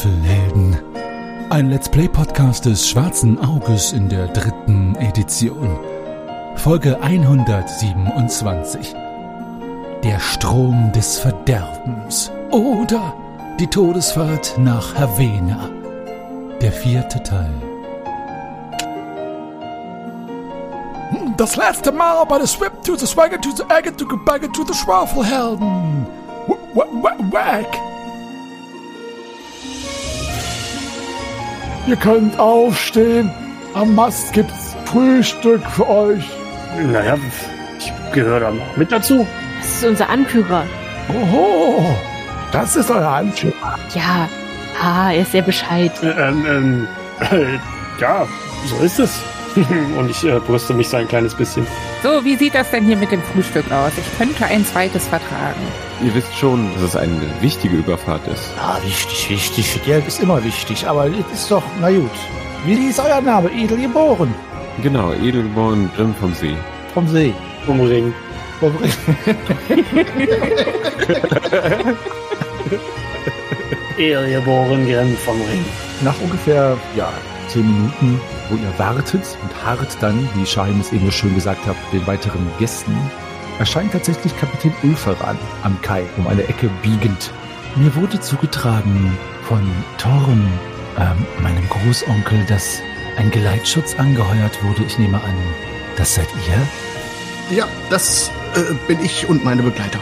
Schwafelhelden. Ein Let's Play Podcast des Schwarzen Auges in der dritten Edition. Folge 127. Der Strom des Verderbens. Oder die Todesfahrt nach Havena. Der vierte Teil. Das letzte Mal bei der Swim to the Swagger to the Egger to the Bagger to the Schwafelhelden. Wack! Ihr könnt aufstehen. Am Mast gibt's Frühstück für euch. Naja, ich gehöre da mit dazu. Das ist unser Anführer. Oho, das ist euer Anführer. Ja, ah, er ist sehr Bescheid. Äh, ähm, ähm, äh, ja, so ist es. Und ich äh, brüste mich so ein kleines bisschen. So, wie sieht das denn hier mit dem Frühstück aus? Ich könnte ein zweites vertragen. Ihr wisst schon, dass es eine wichtige Überfahrt ist. Ja, wichtig, wichtig. Geld ist immer wichtig, aber es ist doch, na gut. Wie ist euer Name? Edelgeboren. Genau, Edelborn Grimm vom See. Vom See. Vom Ring. Vom Ring. Ehrgeboren Grimm vom Ring. Nach ungefähr, ja, zehn Minuten, wo ihr wartet und harrt dann, wie Scheim es eben so schön gesagt hat, den weiteren Gästen, erscheint tatsächlich Kapitän Ulferan am Kai, um eine Ecke biegend. Mir wurde zugetragen von Thorn, ähm, meinem Großonkel, dass ein Geleitschutz angeheuert wurde. Ich nehme an, das seid ihr? Ja, das äh, bin ich und meine Begleiter.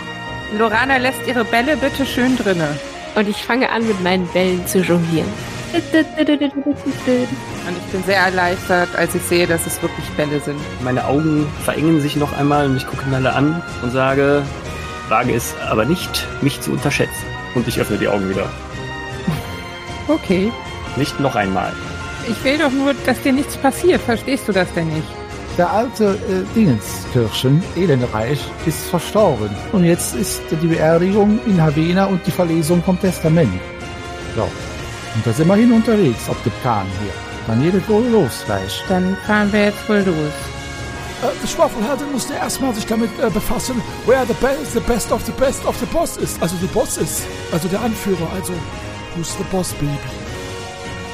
Lorana lässt ihre Bälle bitte schön drinne. Und ich fange an, mit meinen Bällen zu jonglieren. Und ich bin sehr erleichtert, als ich sehe, dass es wirklich Bälle sind. Meine Augen verengen sich noch einmal und ich gucke ihn alle an und sage, wage es aber nicht, mich zu unterschätzen. Und ich öffne die Augen wieder. Okay. Nicht noch einmal. Ich will doch nur, dass dir nichts passiert. Verstehst du das denn nicht? Der alte äh, Dingenskirchen, Elenreich, ist verstorben. Und jetzt ist die Beerdigung in Havena und die Verlesung vom Testament. So. Und da sind wir hin unterwegs, auf dem Kahn hier. Dann jedes wohl los gleich. Dann fahren wir jetzt wohl los. Äh, der Schwafelhelden musste erstmal sich damit äh, befassen, wer the best, the best of the best of the boss ist. Also der Boss ist. Also der Anführer. Also, who's the boss, baby?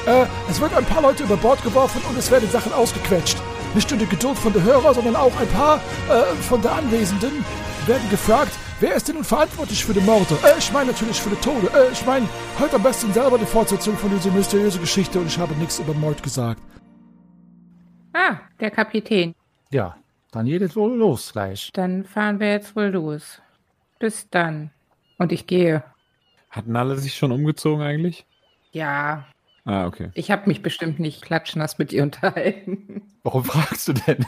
Äh, es wird ein paar Leute über Bord geworfen und es werden Sachen ausgequetscht. Nicht nur die Geduld von der Hörer, sondern auch ein paar äh, von der Anwesenden werden gefragt, wer ist denn nun verantwortlich für den Morde? Äh, ich meine natürlich für die Tode. Äh, ich meine, heute am besten selber die Fortsetzung von dieser mysteriösen Geschichte und ich habe nichts über Mord gesagt. Ah, der Kapitän. Ja, dann jedes wohl los gleich. Dann fahren wir jetzt wohl los. Bis dann. Und ich gehe. Hatten alle sich schon umgezogen eigentlich? Ja, Ah, okay. ich habe mich bestimmt nicht klatschnass mit ihr unterhalten. Warum fragst du denn?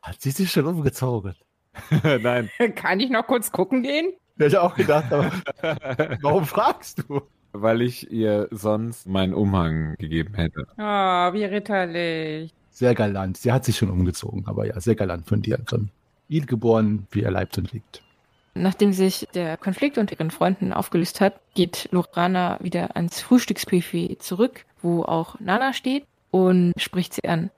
Hat sie sich schon umgezogen? Nein. Kann ich noch kurz gucken gehen? Hätte ich auch gedacht, aber warum fragst du? Weil ich ihr sonst meinen Umhang gegeben hätte. Oh, wie ritterlich. Sehr galant. Sie hat sich schon umgezogen, aber ja, sehr galant von dir. Grimm. Ihn geboren, wie er leibt und liegt. Nachdem sich der Konflikt unter ihren Freunden aufgelöst hat, geht Lorana wieder ans Frühstücksbuffet zurück, wo auch Nana steht und spricht sie an.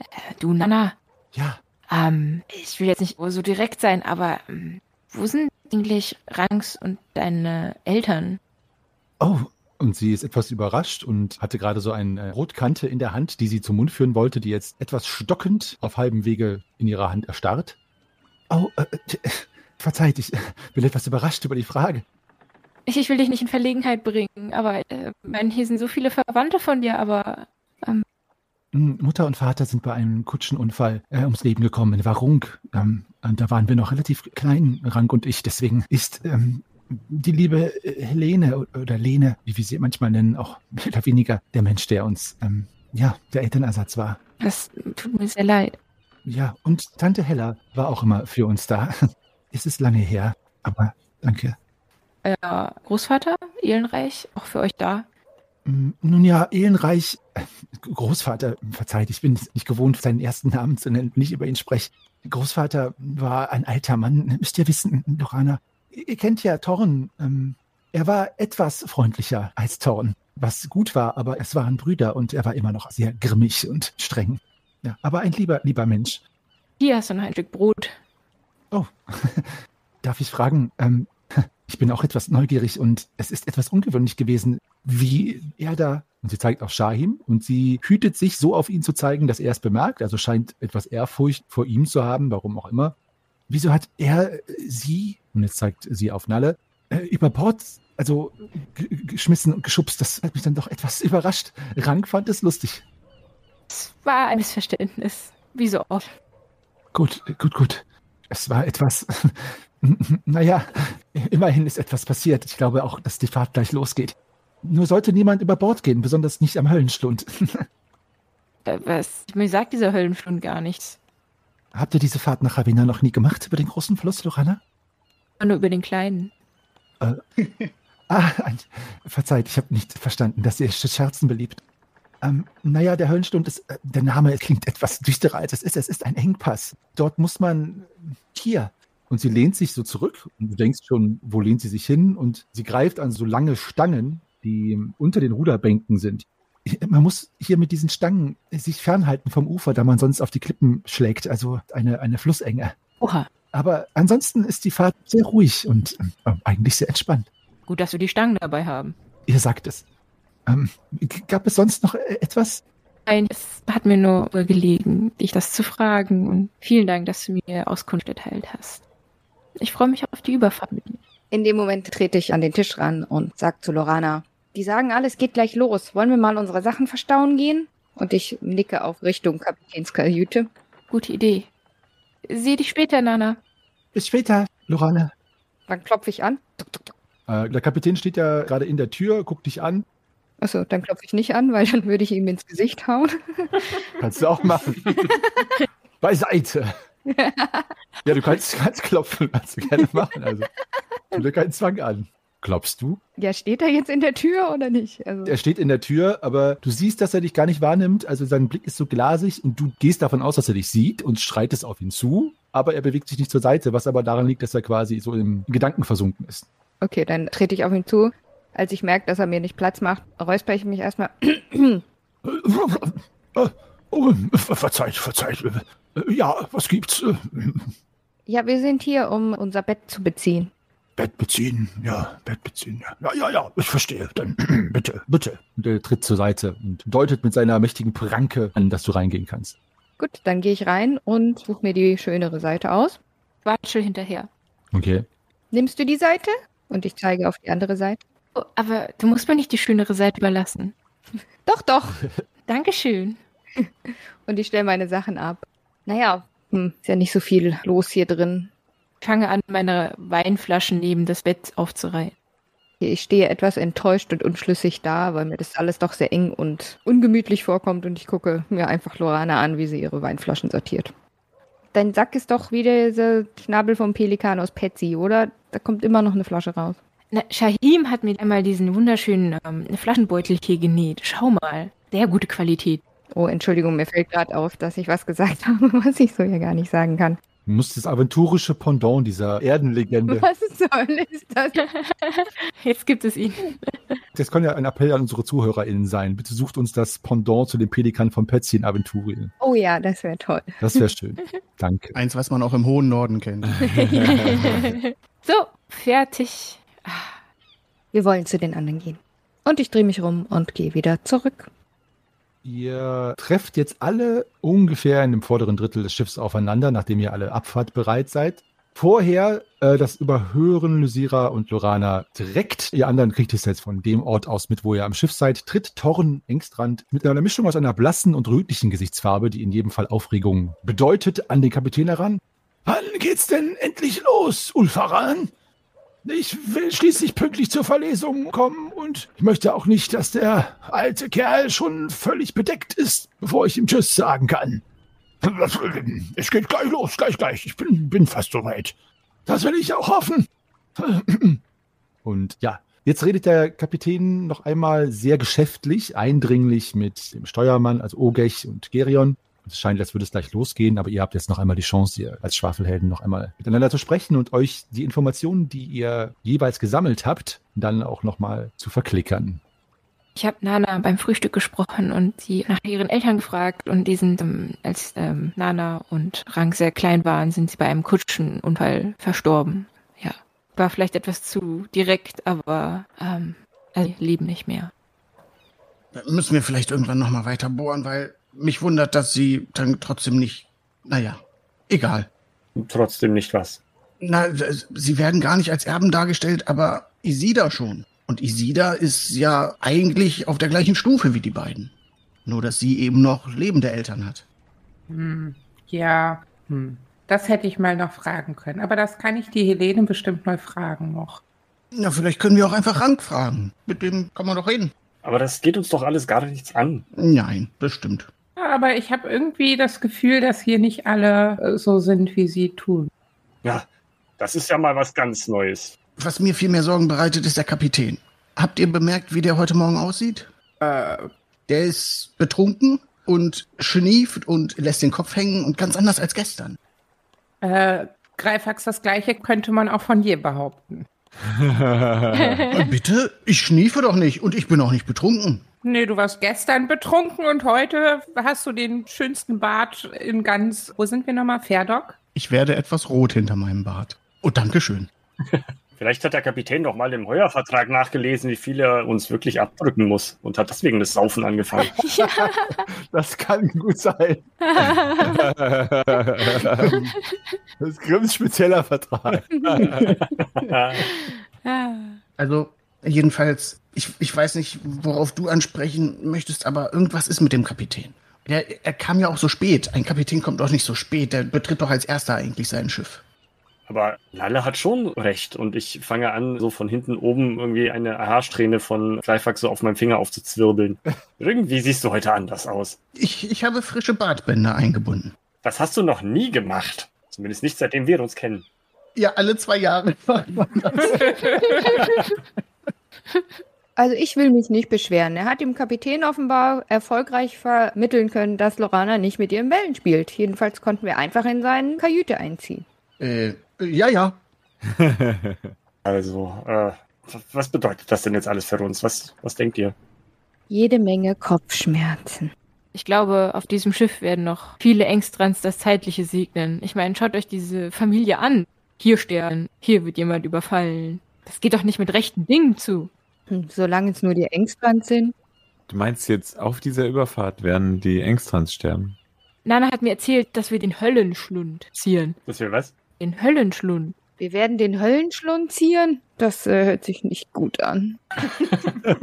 Äh, Du Nana, Ja, ähm, ich will jetzt nicht so direkt sein, aber ähm, wo sind eigentlich Rangs und deine Eltern? Oh, und sie ist etwas überrascht und hatte gerade so eine Rotkante in der Hand, die sie zum Mund führen wollte, die jetzt etwas stockend auf halbem Wege in ihrer Hand erstarrt. Oh, äh, äh, verzeiht, ich bin etwas überrascht über die Frage. Ich, ich will dich nicht in Verlegenheit bringen, aber äh, mein, hier sind so viele Verwandte von dir, aber Hm, Mutter und Vater sind bei einem Kutschenunfall äh, ums Leben gekommen in Warung. Ähm, und da waren wir noch relativ klein, Rank und ich. Deswegen ist ähm, die liebe äh, Helene oder Lene, wie wir sie manchmal nennen, auch mehr oder weniger der Mensch, der uns, ähm, ja, der Elternersatz war. das tut mir sehr leid. Ja, und Tante Hella war auch immer für uns da. Es ist lange her, aber danke. Euer Großvater, Ehlenreich, auch für euch da. Mm, Nun ja, Ehrenreich, äh, Großvater, verzeiht, ich bin es nicht gewohnt, seinen ersten Namen zu nennen, wenn ich über ihn spreche. Großvater war ein alter Mann, müsst ihr wissen, Lorana. Ihr kennt ja Thorn. Ähm, er war etwas freundlicher als Thorn, was gut war, aber es waren Brüder und er war immer noch sehr grimmig und streng. Ja, aber ein lieber, lieber Mensch. Hier hast du noch ein Stück Brot. Oh, darf ich fragen, ähm, Ich bin auch etwas neugierig und es ist etwas ungewöhnlich gewesen, wie er da, und sie zeigt auf Shahim und sie hütet sich so auf ihn zu zeigen, dass er es bemerkt, also scheint etwas Ehrfurcht vor ihm zu haben, warum auch immer. Wieso hat er sie, und jetzt zeigt sie auf Nalle, äh, über Bord, also geschmissen und geschubst? Das hat mich dann doch etwas überrascht. Rank fand es lustig. Es war ein Missverständnis. Wie so oft. Gut, gut, gut. Es war etwas. naja, immerhin ist etwas passiert. Ich glaube auch, dass die Fahrt gleich losgeht. Nur sollte niemand über Bord gehen, besonders nicht am Höllenschlund. Äh, Was? Mir sagt dieser Höllenschlund gar nichts. Habt ihr diese Fahrt nach Ravenna noch nie gemacht über den großen Fluss, Lorana? Nur über den kleinen. Ah, ein, verzeiht, ich habe nicht verstanden, dass ihr Scherzen beliebt. Ähm, naja, der Höllenstund ist, äh, der Name klingt etwas düsterer als es ist. Es ist ein Engpass. Dort muss man hier. Und sie lehnt sich so zurück und du denkst schon, wo lehnt sie sich hin? Und sie greift an so lange Stangen, die unter den Ruderbänken sind. Man muss hier mit diesen Stangen sich fernhalten vom Ufer, da man sonst auf die Klippen schlägt. Also eine, eine Flussenge. Oha. Aber ansonsten ist die Fahrt sehr ruhig und äh, eigentlich sehr entspannt. Gut, dass wir die Stangen dabei haben. Ihr sagt es. Ähm, gab es sonst noch äh, etwas? Nein, es hat mir nur gelegen, dich das zu fragen und vielen Dank, dass du mir Auskunft erteilt hast. Ich freue mich auf die Überfahrt mit dir. In dem Moment trete ich an den Tisch ran und sag zu Lorana, die sagen alles geht gleich los. Wollen wir mal unsere Sachen verstauen gehen? Und ich nicke auf Richtung Kapitänskajüte. Gute Idee. Sehe dich später, Nana. Bis später, Lorana. Dann klopfe ich an. Äh, der Kapitän steht ja gerade in der Tür, guckt dich an. Achso, dann klopfe ich nicht an, weil dann würde ich ihm ins Gesicht hauen. Kannst du auch machen. Beiseite. Ja, du kannst, kannst klopfen, kannst du gerne machen. Also, tu dir keinen Zwang an. Klopfst du? Ja, steht er jetzt in der Tür oder nicht? Also, Er steht in der Tür, aber du siehst, dass er dich gar nicht wahrnimmt. Also sein Blick ist so glasig und du gehst davon aus, dass er dich sieht und schreitest auf ihn zu. Aber er bewegt sich nicht zur Seite, was aber daran liegt, dass er quasi so im Gedanken versunken ist. okay, dann trete ich auf ihn zu. Als ich merke, dass er mir nicht Platz macht, räusper ich mich erstmal. Äh, oh, verzeiht, verzeiht. Äh, Ja, was gibt's? Äh, ja, wir sind hier, um unser Bett zu beziehen. Bett beziehen, ja, Bett beziehen, ja. Ja, ja, ja, ich verstehe. Dann bitte, bitte. Und er tritt zur Seite und deutet mit seiner mächtigen Pranke an, dass du reingehen kannst. Gut, dann gehe ich rein und suche mir die schönere Seite aus. Watschel hinterher. Okay. Nimmst du die Seite? Und ich zeige auf die andere Seite. Oh, aber du musst mir nicht die schönere Seite überlassen. Doch, doch. Dankeschön. Und ich stelle meine Sachen ab. Naja, hm, ist ja nicht so viel los hier drin. Ich fange an, meine Weinflaschen neben das Bett aufzureihen. Ich stehe etwas enttäuscht und unschlüssig da, weil mir das alles doch sehr eng und ungemütlich vorkommt und ich gucke mir einfach Lorana an, wie sie ihre Weinflaschen sortiert. Dein Sack ist doch wie dieser Schnabel vom Pelikan aus Petsy, oder? Da kommt immer noch eine Flasche raus. Na, Shahim hat mir einmal diesen wunderschönen ähm, Flaschenbeutel hier genäht. Schau mal. Sehr gute Qualität. Oh, Entschuldigung, mir fällt gerade auf, dass ich was gesagt habe, was ich so ja gar nicht sagen kann. Du musst das aventurische Pendant dieser Erdenlegende. Was soll ist das? Jetzt gibt es ihn. Das kann ja ein Appell an unsere ZuhörerInnen sein. Bitte sucht uns das Pendant zu dem Pelikan von Petsy in Aventurien. Oh ja, das wäre toll. Das wäre schön. Danke. Eins, was man auch im hohen Norden kennt. so, fertig. Wir wollen zu den anderen gehen. Und ich drehe mich rum und gehe wieder zurück. Ihr trefft jetzt alle ungefähr in dem vorderen Drittel des Schiffs aufeinander, nachdem ihr alle abfahrtbereit seid. Vorher, äh, das überhören Lysira und Lorana direkt. Ihr anderen kriegt es jetzt von dem Ort aus mit, wo ihr am Schiff seid. Tritt Torren Engstrand mit einer Mischung aus einer blassen und rötlichen Gesichtsfarbe, die in jedem Fall Aufregung bedeutet, an den Kapitän heran. Wann geht's denn endlich los, Ulfaran? Ich will schließlich pünktlich zur Verlesung kommen und ich möchte auch nicht, dass der alte Kerl schon völlig bedeckt ist, bevor ich ihm Tschüss sagen kann. Es geht gleich los, gleich, gleich. Ich bin, bin fast soweit. Das will ich auch hoffen. Und ja, jetzt redet der Kapitän noch einmal sehr geschäftlich, eindringlich mit dem Steuermann, also Ogech und Gerion. Es scheint, als würde es gleich losgehen, aber ihr habt jetzt noch einmal die Chance, ihr als Schwafelhelden noch einmal miteinander zu sprechen und euch die Informationen, die ihr jeweils gesammelt habt, dann auch noch mal zu verklickern. Ich habe Nana beim Frühstück gesprochen und sie nach ihren Eltern gefragt und die sind, ähm, als ähm, Nana und Rang sehr klein waren, sind sie bei einem Kutschenunfall verstorben. Ja. War vielleicht etwas zu direkt, aber ähm, sie leben nicht mehr. Müssen wir vielleicht irgendwann nochmal weiter bohren, weil mich wundert, dass sie dann trotzdem nicht. Naja, egal. Trotzdem nicht was. Na, sie werden gar nicht als Erben dargestellt, aber Isida schon. Und Isida ist ja eigentlich auf der gleichen Stufe wie die beiden. Nur, dass sie eben noch lebende Eltern hat. Hm, ja, hm. das hätte ich mal noch fragen können. Aber das kann ich die Helene bestimmt mal fragen noch. Na, vielleicht können wir auch einfach Rank fragen. Mit dem kann man doch reden. Aber das geht uns doch alles gar nichts an. Nein, das stimmt. Ja, aber ich habe irgendwie das Gefühl, dass hier nicht alle äh, so sind, wie sie tun. Ja, das ist ja mal was ganz Neues. Was mir viel mehr Sorgen bereitet, ist der Kapitän. Habt ihr bemerkt, wie der heute Morgen aussieht? Äh, Der ist betrunken und schnieft und lässt den Kopf hängen und ganz anders als gestern. äh, Greifax, das Gleiche könnte man auch von dir behaupten. Bitte? Ich schniefe doch nicht und ich bin auch nicht betrunken. Nee, du warst gestern betrunken und heute hast du den schönsten Bart in ganz. Wo sind wir nochmal? Ferdok? Ich werde etwas rot hinter meinem Bart. Oh, Dankeschön. Vielleicht hat der Kapitän doch mal im Heuervertrag nachgelesen, wie viel er uns wirklich abdrücken muss und hat deswegen das Saufen angefangen. Das kann gut sein. das ist Grimms spezieller Vertrag. Also, jedenfalls, ich, ich weiß nicht, worauf du ansprechen möchtest, aber irgendwas ist mit dem Kapitän. Der, er kam ja auch so spät. Ein Kapitän kommt doch nicht so spät. Der betritt doch als erster eigentlich sein Schiff. Aber Lalle hat schon recht und ich fange an, so von hinten oben irgendwie eine Haarsträhne von Greifax so auf meinem Finger aufzuzwirbeln. Irgendwie siehst du heute anders aus. Ich, ich habe frische Bartbänder eingebunden. Das hast du noch nie gemacht. Zumindest nicht seitdem wir uns kennen. Ja, alle zwei Jahre. Also ich will mich nicht beschweren. Er hat dem Kapitän offenbar erfolgreich vermitteln können, dass Lorana nicht mit ihren Bällen spielt. Jedenfalls konnten wir einfach in seine Kajüte einziehen. äh, ja, ja. Also, äh, was bedeutet das denn jetzt alles für uns? Was, was denkt ihr? Jede Menge Kopfschmerzen. Ich glaube, auf diesem Schiff werden noch viele Engstrans das Zeitliche segnen. Ich meine, schaut euch diese Familie an. Hier sterben, hier wird jemand überfallen. Das geht doch nicht mit rechten Dingen zu. Hm, solange es nur die Engstrand sind. Du meinst jetzt, auf dieser Überfahrt werden die Engstrans sterben? Nana hat mir erzählt, dass wir den Höllenschlund ziehen. Das wir was? Den Höllenschlund. Wir werden den Höllenschlund ziehen. Das äh, hört sich nicht gut an.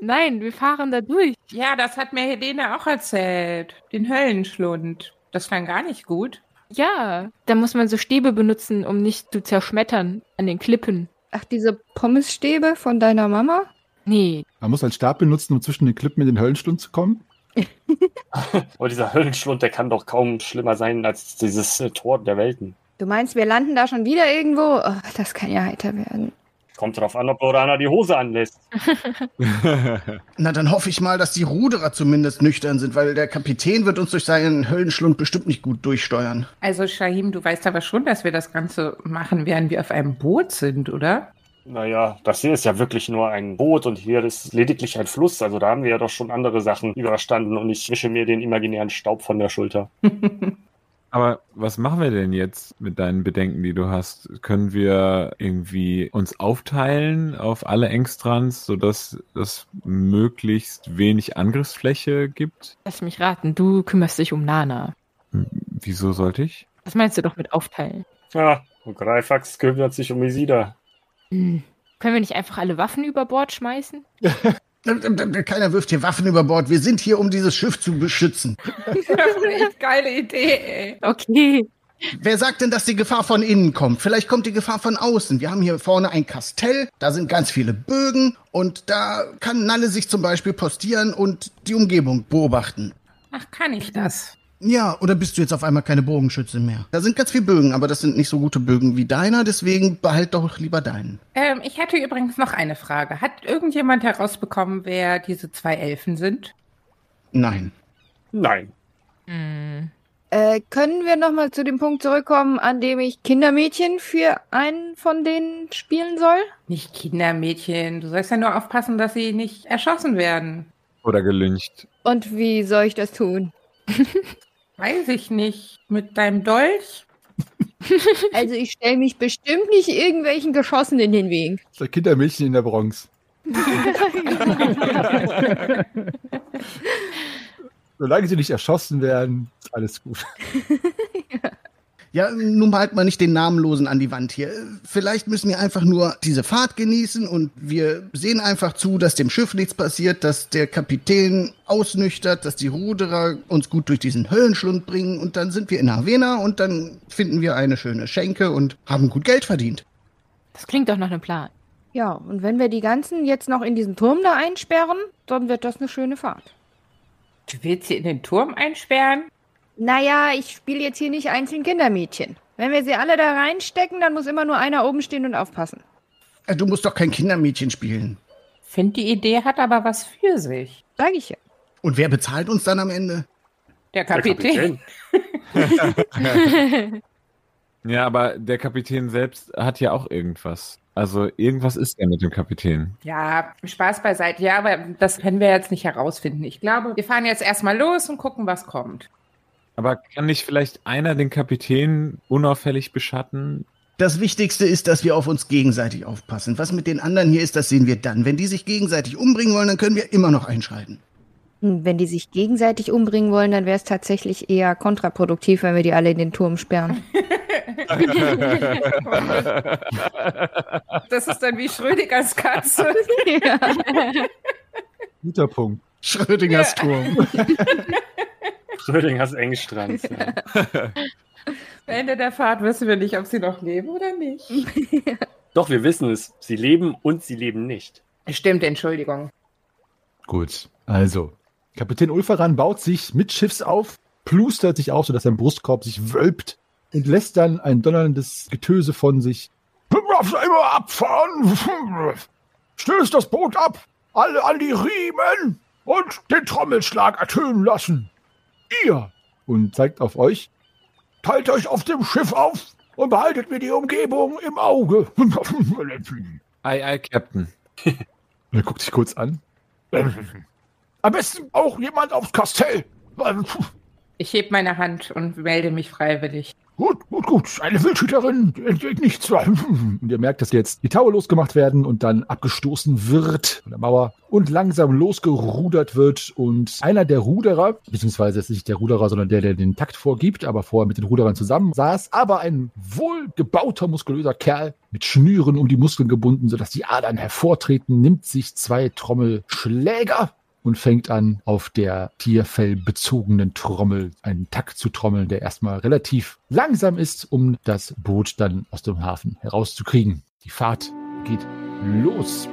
Nein, wir fahren da durch. Ja, das hat mir Helene auch erzählt. Den Höllenschlund. Das klang gar nicht gut. Ja, da muss man so Stäbe benutzen, um nicht zu zerschmettern an den Klippen. Ach, diese Pommesstäbe von deiner Mama? Nee, Man muss einen Stab benutzen, um zwischen den Klippen in den Höllenstund zu kommen. Aber dieser Höllenschlund, der kann doch kaum schlimmer sein als dieses äh, Tor der Welten. Du meinst, wir landen da schon wieder irgendwo? Oh, das kann ja heiter werden. Kommt drauf an, ob Lorana die Hose anlässt. Na, dann hoffe ich mal, dass die Ruderer zumindest nüchtern sind, weil der Kapitän wird uns durch seinen Höllenschlund bestimmt nicht gut durchsteuern. Also, Shahim, du weißt aber schon, dass wir das Ganze machen, während wir auf einem Boot sind, oder? Naja, das hier ist ja wirklich nur ein Boot und hier ist lediglich ein Fluss. Also da haben wir ja doch schon andere Sachen überstanden und ich wische mir den imaginären Staub von der Schulter. Aber was machen wir denn jetzt mit deinen Bedenken, die du hast? Können wir irgendwie uns aufteilen auf alle Engstrans, sodass es möglichst wenig Angriffsfläche gibt? lass mich raten, du kümmerst dich um Nana. Hm, Wieso sollte ich? Was meinst du doch mit aufteilen? Ja, und Greifax kümmert sich um Isida. Hm. Können wir nicht einfach alle Waffen über Bord schmeißen? Keiner wirft hier Waffen über Bord. Wir sind hier, um dieses Schiff zu beschützen. Das ist eine echt geile Idee, ey. Okay. Wer sagt denn, dass die Gefahr von innen kommt? Vielleicht kommt die Gefahr von außen. Wir haben hier vorne ein Kastell, da sind ganz viele Bögen und da kann Nalle sich zum Beispiel postieren und die Umgebung beobachten. Ach, kann ich das? Ja, oder bist du jetzt auf einmal keine Bogenschütze mehr? Da sind ganz viele Bögen, aber das sind nicht so gute Bögen wie deiner, deswegen behalt doch lieber deinen. Ähm, ich hätte übrigens noch eine Frage. Hat irgendjemand herausbekommen, wer diese zwei Elfen sind? Nein. Nein. Hm. Äh, können wir nochmal zu dem Punkt zurückkommen, an dem ich Kindermädchen für einen von denen spielen soll? Nicht Kindermädchen. Du sollst ja nur aufpassen, dass sie nicht erschossen werden. Oder gelyncht? Und wie soll ich das tun? Weiß ich nicht. Mit deinem Dolch? Also ich stelle mich bestimmt nicht irgendwelchen Geschossen in den Weg. Das Kindermädchen in der Bronx. Solange sie nicht erschossen werden, ist alles gut. Ja, nun malt mal nicht den Namenlosen an die Wand hier. Vielleicht müssen wir einfach nur diese Fahrt genießen und wir sehen einfach zu, dass dem Schiff nichts passiert, dass der Kapitän ausnüchtert, dass die Ruderer uns gut durch diesen Höllenschlund bringen und dann sind wir in Havena und dann finden wir eine schöne Schenke und haben gut Geld verdient. Das klingt doch nach einem Plan. Ja, und wenn wir die ganzen jetzt noch in diesen Turm da einsperren, dann wird das eine schöne Fahrt. Du willst sie in den Turm einsperren? Naja, ich spiele jetzt hier nicht einzeln Kindermädchen. Wenn wir sie alle da reinstecken, dann muss immer nur einer oben stehen und aufpassen. Äh, Du musst doch kein Kindermädchen spielen. Find die Idee hat aber was für sich. Sag ich ja. Und wer bezahlt uns dann am Ende? Der Der Kapitän. Ja, aber der Kapitän selbst hat ja auch irgendwas. Also irgendwas ist ja mit dem Kapitän. Ja, Spaß beiseite. Ja, aber das können wir jetzt nicht herausfinden. Ich glaube, wir fahren jetzt erstmal los und gucken, was kommt. Aber kann nicht vielleicht einer den Kapitän unauffällig beschatten? Das Wichtigste ist, dass wir auf uns gegenseitig aufpassen. Was mit den anderen hier ist, das sehen wir dann. Wenn die sich gegenseitig umbringen wollen, dann können wir immer noch einschreiten. Hm, Wenn die sich gegenseitig umbringen wollen, dann wäre es tatsächlich eher kontraproduktiv, wenn wir die alle in den Turm sperren. Das ist dann wie Schrödingers Katze. Guter Punkt. Schrödingers Turm. Schrödingers Engstrand. Ja. Am Ende der Fahrt wissen wir nicht, ob sie noch leben oder nicht. Doch, wir wissen es. Sie leben und sie leben nicht. Stimmt, Entschuldigung. Gut, also. Kapitän Ulferan baut sich mit Schiffs auf, plustert sich auf, sodass sein Brustkorb sich wölbt und lässt dann ein donnerndes Getöse von sich. Immer abfahren! Stößt das Boot ab! Alle an die Riemen und den Trommelschlag ertönen lassen! Ihr! Und zeigt auf euch. Teilt euch auf dem Schiff auf und behaltet mir die Umgebung im Auge. Ei, ei, Captain. Er guckt sich kurz an. Am besten auch jemand aufs Kastell. Ich heb meine Hand und melde mich freiwillig. Gut, gut, gut. Eine Wildhüterin entgeht nichts. Und ihr merkt, dass jetzt die Taue losgemacht werden und dann abgestoßen wird von der Mauer und langsam losgerudert wird. Und einer der Ruderer, beziehungsweise es ist nicht der Ruderer, sondern der, der den Takt vorgibt, aber vorher mit den Ruderern zusammen saß, aber ein wohlgebauter, muskulöser Kerl mit Schnüren um die Muskeln gebunden, sodass die Adern hervortreten, nimmt sich zwei Trommelschläger und fängt an, auf der tierfellbezogenen Trommel einen Takt zu trommeln, der erstmal relativ langsam ist, um das Boot dann aus dem Hafen herauszukriegen. Die Fahrt geht los.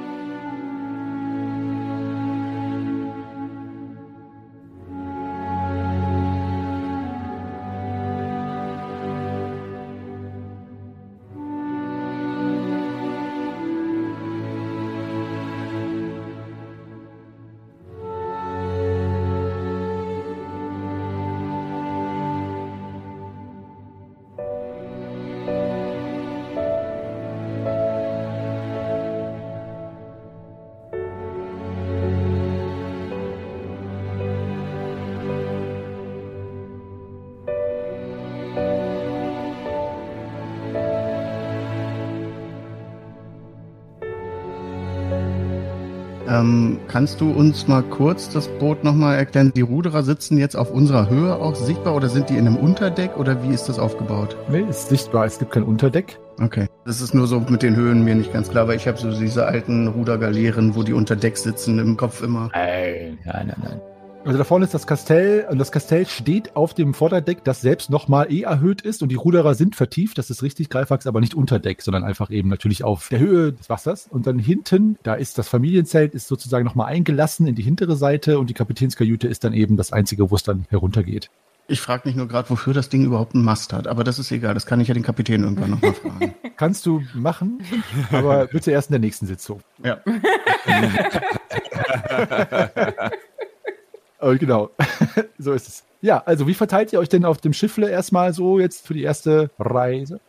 Ähm, kannst du uns mal kurz das Boot nochmal erklären? Die Ruderer sitzen jetzt auf unserer Höhe auch sichtbar oder sind die in einem Unterdeck oder wie ist das aufgebaut? Nee, ist sichtbar, es gibt kein Unterdeck. Okay. Das ist nur so mit den Höhen mir nicht ganz klar, weil ich habe so diese alten Rudergaleeren, wo die unter Deck sitzen, im Kopf immer. Nein, nein, nein, nein. Also da vorne ist das Kastell und das Kastell steht auf dem Vorderdeck, das selbst nochmal eh erhöht ist und die Ruderer sind vertieft, das ist richtig, Greifax, aber nicht unter Deck, sondern einfach eben natürlich auf der Höhe des Wassers. Und dann hinten, da ist das Familienzelt, ist sozusagen nochmal eingelassen in die hintere Seite und die Kapitänskajüte ist dann eben das einzige, wo es dann heruntergeht. Ich frage mich nur gerade, wofür das Ding überhaupt einen Mast hat, aber das ist egal, das kann ich ja den Kapitän irgendwann nochmal fragen. Kannst du machen, aber bitte erst in der nächsten Sitzung. Ja. Oh, genau. so ist es. Ja, also wie verteilt ihr euch denn auf dem Schiffle erstmal so jetzt für die erste Reise?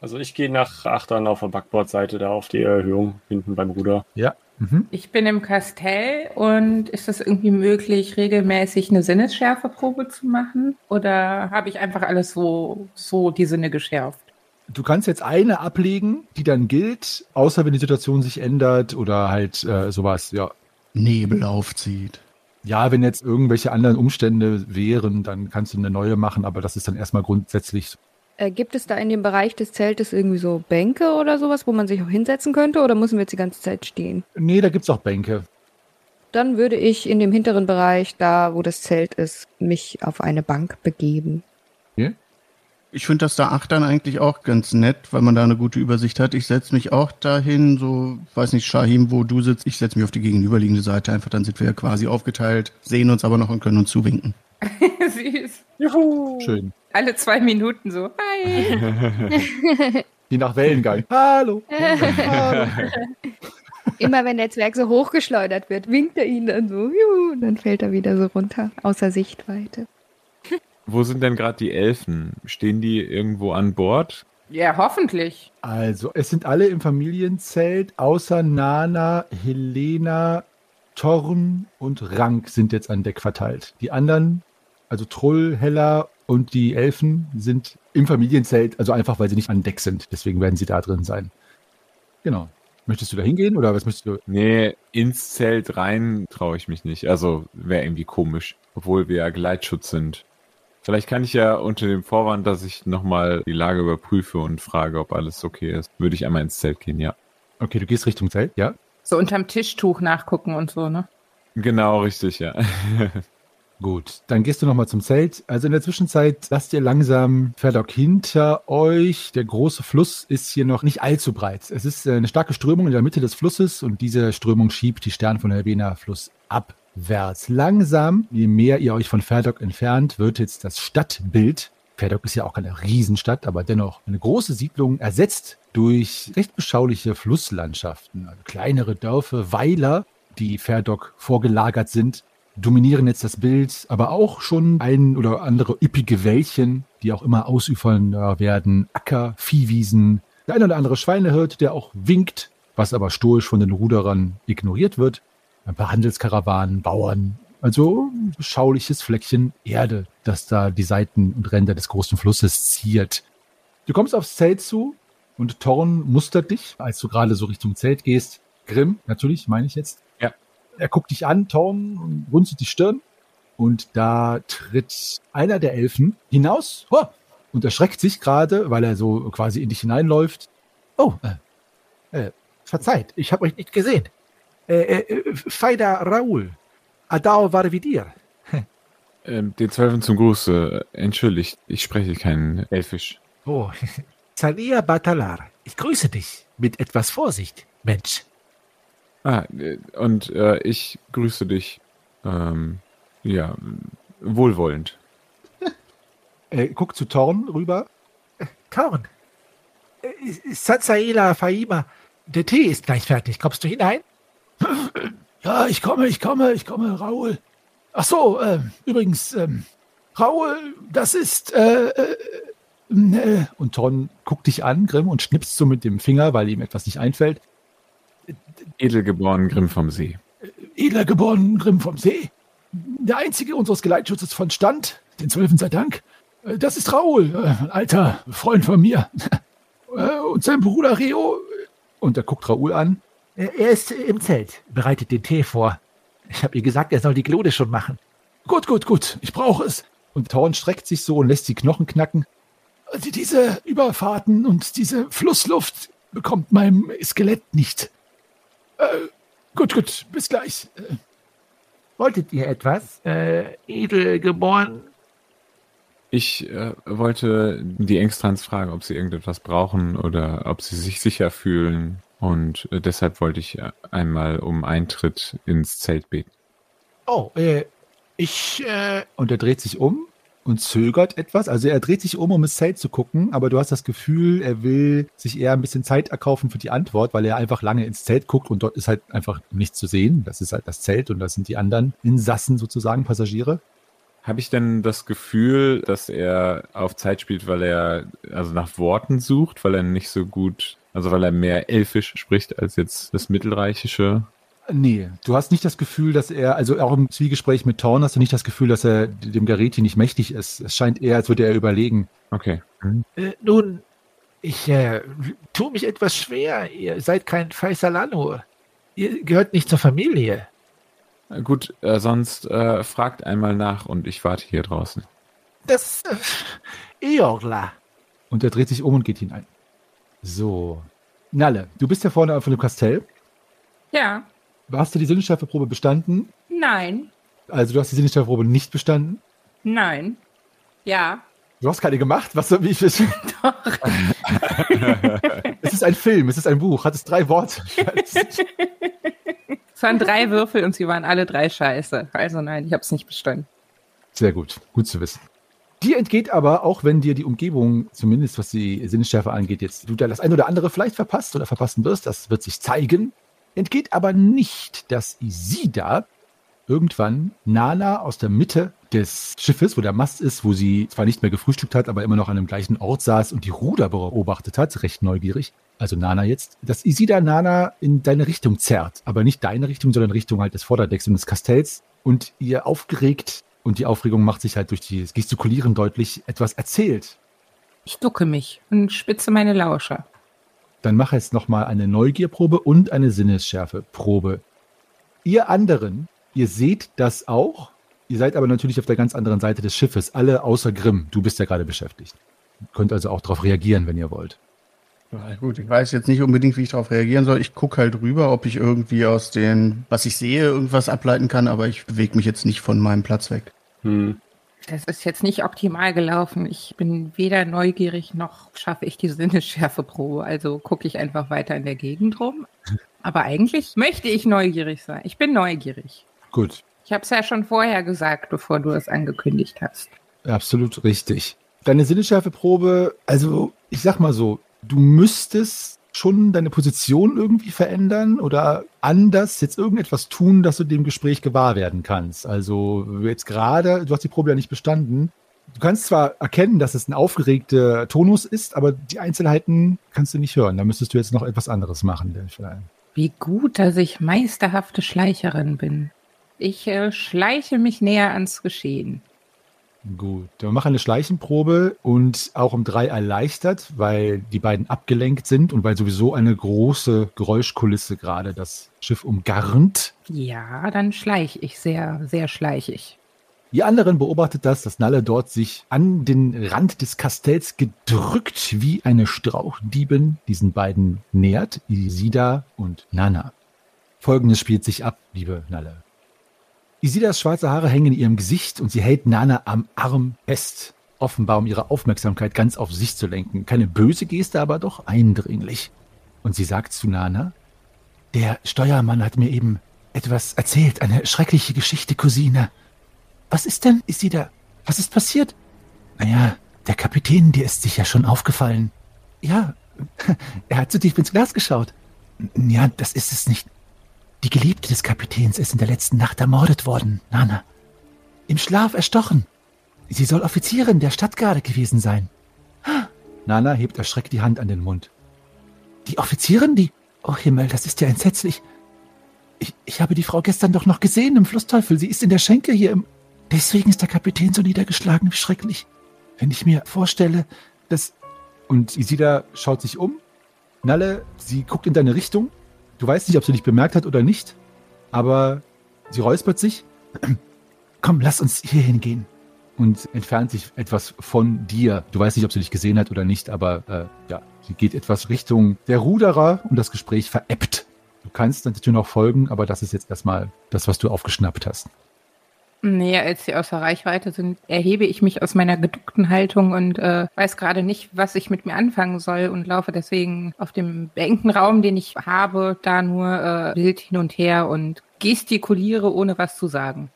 Also ich gehe nach Achtern auf der Backbordseite, da auf die Erhöhung hinten beim Ruder. Ja. Mhm. Ich bin im Kastell und ist es irgendwie möglich, regelmäßig eine Sinnesschärfeprobe zu machen? Oder habe ich einfach alles so, so die Sinne geschärft? Du kannst jetzt eine ablegen, die dann gilt, außer wenn die Situation sich ändert oder halt äh, sowas, ja. Nebel aufzieht. Ja, wenn jetzt irgendwelche anderen Umstände wären, dann kannst du eine neue machen, aber das ist dann erstmal grundsätzlich. Äh, gibt es da in dem Bereich des Zeltes irgendwie so Bänke oder sowas, wo man sich auch hinsetzen könnte? Oder müssen wir jetzt die ganze Zeit stehen? Nee, da gibt's auch Bänke. Dann würde ich in dem hinteren Bereich, da wo das Zelt ist, mich auf eine Bank begeben. Ich finde das da Achtern eigentlich auch ganz nett, weil man da eine gute Übersicht hat. Ich setze mich auch dahin, so, weiß nicht, Shahim, wo du sitzt. Ich setze mich auf die gegenüberliegende Seite einfach, dann sind wir ja quasi aufgeteilt, sehen uns aber noch und können uns zuwinken. Süß. Juhu! Schön. Alle zwei Minuten so. Hi. Je nach Wellengang. Hallo. Hallo. Immer wenn der Zwerg so hochgeschleudert wird, winkt er ihn dann so, juhu, und dann fällt er wieder so runter, außer Sichtweite. Wo sind denn gerade die Elfen? Stehen die irgendwo an Bord? Ja, hoffentlich. Also, es sind alle im Familienzelt, außer Nana, Helena, Torn und Rank sind jetzt an Deck verteilt. Die anderen, also Trull, Hella und die Elfen, sind im Familienzelt, also einfach, weil sie nicht an Deck sind. Deswegen werden sie da drin sein. Genau. Möchtest du da hingehen oder was möchtest du? Nee, ins Zelt rein traue ich mich nicht. Also wäre irgendwie komisch, obwohl wir ja Gleitschutz sind. Vielleicht kann ich ja unter dem Vorwand, dass ich nochmal die Lage überprüfe und frage, ob alles okay ist, würde ich einmal ins Zelt gehen, ja. Okay, du gehst Richtung Zelt, ja? So unterm Tischtuch nachgucken und so, ne? Genau, richtig, ja. Gut, dann gehst du nochmal zum Zelt. Also in der Zwischenzeit lasst ihr langsam Ferdok hinter euch. Der große Fluss ist hier noch nicht allzu breit. Es ist äh, eine starke Strömung in der Mitte des Flusses und diese Strömung schiebt die Stern von der Helvena Fluss abwärts. Langsam, je mehr ihr euch von Ferdok entfernt, wird jetzt das Stadtbild, Ferdok ist ja auch keine Riesenstadt, aber dennoch eine große Siedlung, ersetzt durch recht beschauliche Flusslandschaften. Also kleinere Dörfer, Weiler, die Ferdok vorgelagert sind, dominieren jetzt das Bild, aber auch schon ein oder andere üppige Wäldchen, die auch immer ausufernder werden, Acker, Viehwiesen, der ein oder andere Schweinehirt, der auch winkt, was aber stoisch von den Ruderern ignoriert wird, ein paar Handelskarawanen, Bauern, also ein beschauliches Fleckchen Erde, das da die Seiten und Ränder des großen Flusses ziert. Du kommst aufs Zelt zu und Thorn mustert dich, als du gerade so Richtung Zelt gehst. Grimm, natürlich, meine ich jetzt. Ja. Er guckt dich an, Thorn, und runzelt die Stirn. Und da tritt einer der Elfen hinaus oh, und erschreckt sich gerade, weil er so quasi in dich hineinläuft. Oh, äh, äh, verzeiht, ich habe euch nicht gesehen. Äh, äh, Feida Raoul, Adao war wie dir. ähm, den Zwölfen zum Gruße. Entschuldigt, ich spreche kein Elfisch. Oh, Zalia Batalar, ich grüße dich. Mit etwas Vorsicht, Mensch. Ah, äh, und äh, ich grüße dich. Ähm, ja, wohlwollend. Er guckt zu Thorn rüber. Korn. Äh, Sazaela Faima, der Tee ist gleich fertig. Kommst du hinein? Ja, ich komme, ich komme, ich komme, Raoul. Ach so, äh, übrigens, ähm, Raoul, das ist, äh, äh, äh, Und Thorn guckt dich an, Grimm, und schnipst so mit dem Finger, weil ihm etwas nicht einfällt. Edelgeboren Grimm vom See. edler geboren Grimm vom See. Der einzige unseres Geleitschutzes von Stand, den Zwölfen sei Dank. Äh, Das ist Raoul, ein alter Freund von mir. Und sein Bruder Rio. Und er guckt Raoul an. Er ist im Zelt, bereitet den Tee vor. Ich habe ihr gesagt, er soll die Glode schon machen. Gut, gut, gut, ich brauche es. Und Thorn streckt sich so und lässt die Knochen knacken. Die- Diese Überfahrten und diese Flussluft bekommt meinem Skelett nicht. Äh, gut, gut, bis gleich. Äh, Wolltet ihr etwas, äh, edelgeboren? Ich äh, wollte die Engstrans fragen, ob sie irgendetwas brauchen oder ob sie sich sicher fühlen. Und äh, deshalb wollte ich äh, einmal um Eintritt ins Zelt beten. Oh, äh, ich, äh, Und er dreht sich um und zögert etwas. Also er dreht sich um, um ins Zelt zu gucken, aber du hast das Gefühl, er will sich eher ein bisschen Zeit erkaufen für die Antwort, weil er einfach lange ins Zelt guckt und dort ist halt einfach nichts zu sehen. Das ist halt das Zelt und das sind die anderen Insassen sozusagen, Passagiere. Habe ich denn das Gefühl, dass er auf Zeit spielt, weil er also nach Worten sucht, weil er nicht so gut, also weil er mehr Elfisch spricht als jetzt das Mittelreichische? Nee, du hast nicht das Gefühl, dass er, also auch im Zwiegespräch mit Thorn hast du nicht das Gefühl, dass er dem Gareti nicht mächtig ist. Es scheint eher, als würde er überlegen. Okay. Äh, nun, ich äh, tue mich etwas schwer. Ihr seid kein Faisalano. Ihr gehört nicht zur Familie. Gut, äh, sonst äh, fragt einmal nach und ich warte hier draußen. Das äh, Eorla. Und er dreht sich um und geht hinein. So. Nalle, du bist ja vorne von dem Kastell. Ja. Hast du die Sinnesschärfeprobe bestanden? Nein. Also du hast die Sinnesschärfeprobe nicht bestanden? Nein. Ja. Du hast keine gemacht? Was soll ich wissen? Doch. es ist ein Film, es ist ein Buch, hat es drei Worte. Es waren drei Würfel und sie waren alle drei scheiße. Also nein, ich habe es nicht bestanden. Sehr gut, gut zu wissen. Dir entgeht aber, auch wenn dir die Umgebung, zumindest was die Sinnesschärfe angeht, jetzt du da das ein oder andere vielleicht verpasst oder verpassen wirst, das wird sich zeigen, entgeht aber nicht, dass Isida irgendwann Nana aus der Mitte des Schiffes, wo der Mast ist, wo sie zwar nicht mehr gefrühstückt hat, aber immer noch an dem gleichen Ort saß und die Ruder beobachtet hat, recht neugierig, also Nana jetzt, dass Isida Nana in deine Richtung zerrt, aber nicht deine Richtung, sondern Richtung halt des Vorderdecks und des Kastells und ihr aufgeregt und die Aufregung macht sich halt durch das Gestikulieren deutlich etwas erzählt. Ich ducke mich und spitze meine Lauscher. Dann mache jetzt nochmal eine Neugierprobe und eine Sinnesschärfeprobe. Ihr anderen, ihr seht das auch. Ihr seid aber natürlich auf der ganz anderen Seite des Schiffes. Alle außer Grimm. Du bist ja gerade beschäftigt. Ihr könnt also auch darauf reagieren, wenn ihr wollt. Ja, gut, ich weiß jetzt nicht unbedingt, wie ich darauf reagieren soll. Ich gucke halt rüber, ob ich irgendwie aus den, was ich sehe, irgendwas ableiten kann, aber ich bewege mich jetzt nicht von meinem Platz weg. Hm. Das ist jetzt nicht optimal gelaufen. Ich bin weder neugierig noch schaffe ich die Sinnesschärfeprobe. Also gucke ich einfach weiter in der Gegend rum. Aber eigentlich möchte ich neugierig sein. Ich bin neugierig. Gut, Ich habe es ja schon vorher gesagt, bevor du es angekündigt hast. absolut richtig. Deine Sinnesschärfeprobe, also ich sag mal so, du müsstest schon deine Position irgendwie verändern oder anders jetzt irgendetwas tun, dass du dem Gespräch gewahr werden kannst. Also jetzt gerade, du hast die Probe ja nicht bestanden. Du kannst zwar erkennen, dass es ein aufgeregter Tonus ist, aber die Einzelheiten kannst du nicht hören. Da müsstest du jetzt noch etwas anderes machen. Wie gut, dass ich meisterhafte Schleicherin bin. Ich äh, schleiche mich näher ans Geschehen. Gut, wir machen eine Schleichenprobe und auch um drei erleichtert, weil die beiden abgelenkt sind und weil sowieso eine große Geräuschkulisse gerade das Schiff umgarnt. Ja, dann schleich ich sehr, sehr schleichig. Ihr anderen beobachtet das, dass Nalle dort sich an den Rand des Kastells gedrückt wie eine Strauchdiebin diesen beiden nähert, Isida und Nana. Folgendes spielt sich ab, liebe Nalle. Isidas schwarze Haare hängen in ihrem Gesicht und sie hält Nana am Arm fest, offenbar um ihre Aufmerksamkeit ganz auf sich zu lenken. Keine böse Geste, aber doch eindringlich. Und sie sagt zu Nana, der Steuermann hat mir eben etwas erzählt, eine schreckliche Geschichte, Cousine. Was ist denn, Isida? Was ist passiert? Naja, der Kapitän, dir ist sicher schon aufgefallen. Ja, er hat zu tief ins Glas geschaut. Ja, das ist es nicht. Die Geliebte des Kapitäns ist in der letzten Nacht ermordet worden, Nana. Im Schlaf erstochen. Sie soll Offizierin der Stadtgarde gewesen sein. Nana hebt erschreckt die Hand an den Mund. Die Offizierin, die... Oh Himmel, das ist ja entsetzlich. Ich, ich habe die Frau gestern doch noch gesehen im Flussteufel. Sie ist in der Schenke hier im... Deswegen ist der Kapitän so niedergeschlagen, wie schrecklich. Wenn ich mir vorstelle, dass... Und Isida schaut sich um. Nalle, sie guckt in deine Richtung. Du weißt nicht, ob sie dich bemerkt hat oder nicht, aber sie räuspert sich. Komm, lass uns hier hingehen. Und entfernt sich etwas von dir. Du weißt nicht, ob sie dich gesehen hat oder nicht, aber äh, ja, sie geht etwas Richtung der Ruderer und das Gespräch veräppt. Du kannst natürlich noch folgen, aber das ist jetzt erstmal das, was du aufgeschnappt hast. Nee, als sie außer Reichweite sind, erhebe ich mich aus meiner geduckten Haltung und äh, weiß gerade nicht, was ich mit mir anfangen soll und laufe deswegen auf dem beengten Raum, den ich habe, da nur äh, wild hin und her und gestikuliere, ohne was zu sagen.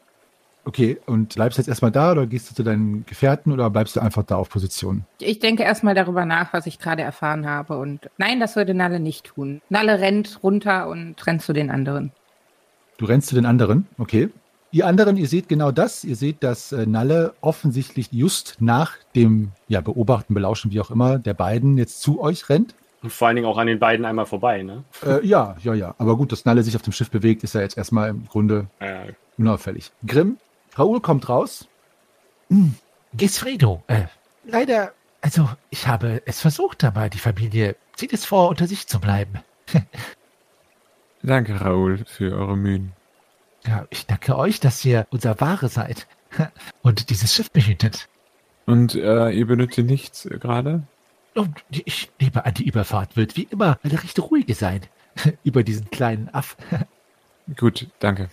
Okay, und bleibst du jetzt erstmal da oder gehst du zu deinen Gefährten oder bleibst du einfach da auf Position? Ich denke erstmal darüber nach, was ich gerade erfahren habe und nein, das würde Nalle nicht tun. Nalle rennt runter und rennt zu den anderen. Du rennst zu den anderen, okay. Ihr anderen, ihr seht genau das. Ihr seht, dass äh, Nalle offensichtlich just nach dem ja, Beobachten, Belauschen, wie auch immer, der beiden jetzt zu euch rennt. Und vor allen Dingen auch an den beiden einmal vorbei, ne? Äh, ja, ja, ja. Aber gut, dass Nalle sich auf dem Schiff bewegt, ist ja jetzt erstmal im Grunde Ja, unauffällig. Grimm, Raoul kommt raus. Gesfredo, äh, leider, also ich habe es versucht, aber die Familie zieht es vor, unter sich zu bleiben. Danke, Raoul, für eure Mühen. Ja, ich danke euch, dass ihr unser Ware seid und dieses Schiff behütet. Und äh, ihr benötigt nichts äh, gerade? Und ich nehme an, die Überfahrt wird wie immer eine recht ruhige sein. Über diesen kleinen Aff. Gut, danke.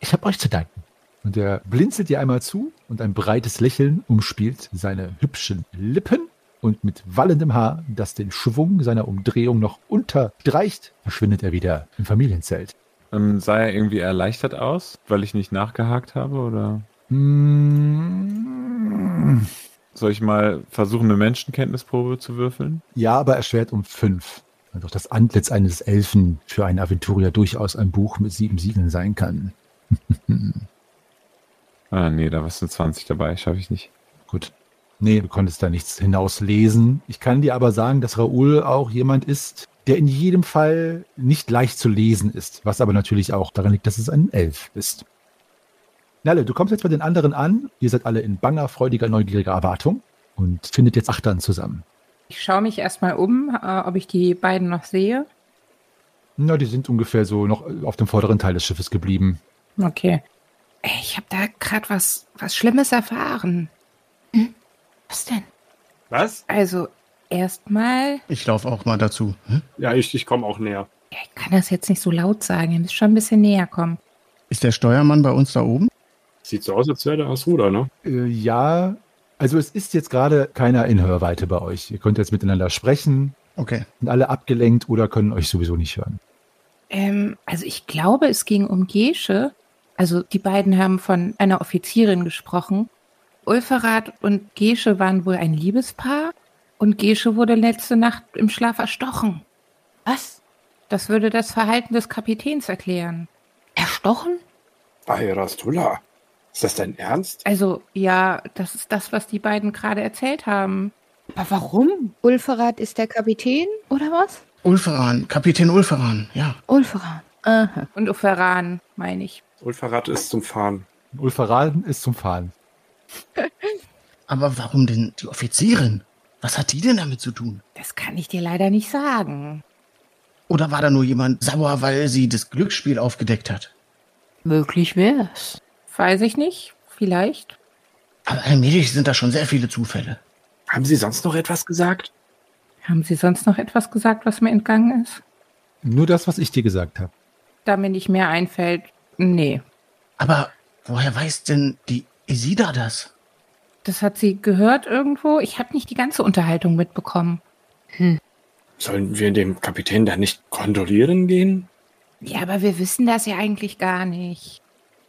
Ich habe euch zu danken. Und er blinzelt dir einmal zu und ein breites Lächeln umspielt seine hübschen Lippen. Und mit wallendem Haar, das den Schwung seiner Umdrehung noch unterstreicht, verschwindet er wieder im Familienzelt. Ähm, sah er irgendwie erleichtert aus, weil ich nicht nachgehakt habe, oder? Mm, Soll ich mal versuchen, eine Menschenkenntnisprobe zu würfeln? Ja, aber erschwert um fünf. Weil doch das Antlitz eines Elfen für einen Aventurier durchaus ein Buch mit sieben Siegeln sein kann. Ah, nee, da warst du 20 dabei, schaffe ich nicht. Gut. Nee, du konntest da nichts hinauslesen. Ich kann dir aber sagen, dass Raoul auch jemand ist, der in jedem Fall nicht leicht zu lesen ist, was aber natürlich auch daran liegt, dass es ein Elf ist. Nalle, du kommst jetzt bei den anderen an. Ihr seid alle in banger, freudiger, neugieriger Erwartung und findet jetzt Achtern zusammen. Ich schaue mich erstmal um, äh, ob ich die beiden noch sehe. Na, die sind ungefähr so noch auf dem vorderen Teil des Schiffes geblieben. Okay. Ey, ich habe da gerade was, was Schlimmes erfahren. Was denn? Was? Also, erstmal, Ich laufe auch mal dazu. Hm? Ja, ich, ich komme auch näher. ich kann das jetzt nicht so laut sagen, ihr müsst schon ein bisschen näher kommen. Ist der Steuermann bei uns da oben? Sieht so aus, als wäre der das Ruder, ne? Äh, ja, also es ist jetzt gerade keiner in Hörweite bei euch. Ihr könnt jetzt miteinander sprechen, Okay. sind alle abgelenkt oder können euch sowieso nicht hören. Ähm, also ich glaube, es ging um Gesche. Also die beiden haben von einer Offizierin gesprochen. Ulferat und Gesche waren wohl ein Liebespaar und Gesche wurde letzte Nacht im Schlaf erstochen. Was? Das würde das Verhalten des Kapitäns erklären. Erstochen? Ayrastullah. Ist das dein Ernst? Also ja, das ist das, was die beiden gerade erzählt haben. Aber warum? Ulferat ist der Kapitän, oder was? Ulferan, Kapitän Ulferan, ja. Ulferan. Aha. Und Uferan, meine ich. Ulfarat ist zum Fahren. Ulferaden ist zum Fahren. Aber warum denn die Offizierin? Was hat die denn damit zu tun? Das kann ich dir leider nicht sagen. Oder war da nur jemand sauer, weil sie das Glücksspiel aufgedeckt hat? Möglich wär's. Weiß ich nicht. Vielleicht. Aber allmählich sind da schon sehr viele Zufälle. Haben Sie sonst noch etwas gesagt? Haben Sie sonst noch etwas gesagt, was mir entgangen ist? Nur das, was ich dir gesagt habe. Da mir nicht mehr einfällt, nee. Aber woher weiß denn die Isida das? Das hat sie gehört irgendwo. Ich habe nicht die ganze Unterhaltung mitbekommen. Sollen wir dem Kapitän da nicht kondolieren gehen? Ja, aber wir wissen das ja eigentlich gar nicht.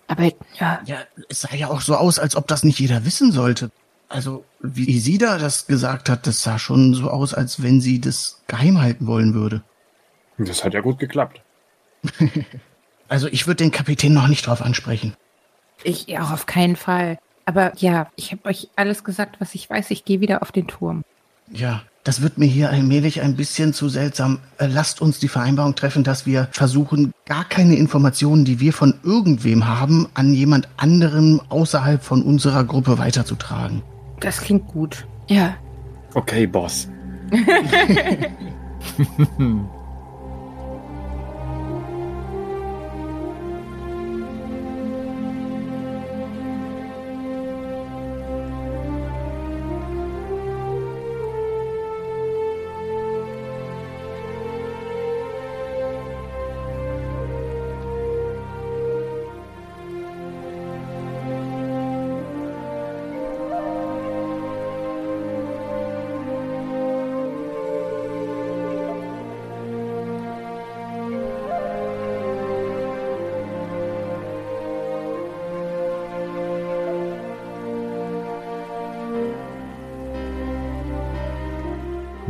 Aber ja, Ja, es sah ja auch so aus, als ob das nicht jeder wissen sollte. Also, wie Isida das gesagt hat, das sah schon so aus, als wenn sie das geheim halten wollen würde. Das hat ja gut geklappt. Also, ich würde den Kapitän noch nicht drauf ansprechen. Ich auch auf keinen Fall. Aber ja, ich habe euch alles gesagt, was ich weiß. Ich gehe wieder auf den Turm. Ja, das wird mir hier allmählich ein bisschen zu seltsam. Äh, Lasst uns die Vereinbarung treffen, dass wir versuchen, gar keine Informationen, die wir von irgendwem haben, an jemand anderem außerhalb von unserer Gruppe weiterzutragen. Das klingt gut. ja. Okay, Boss.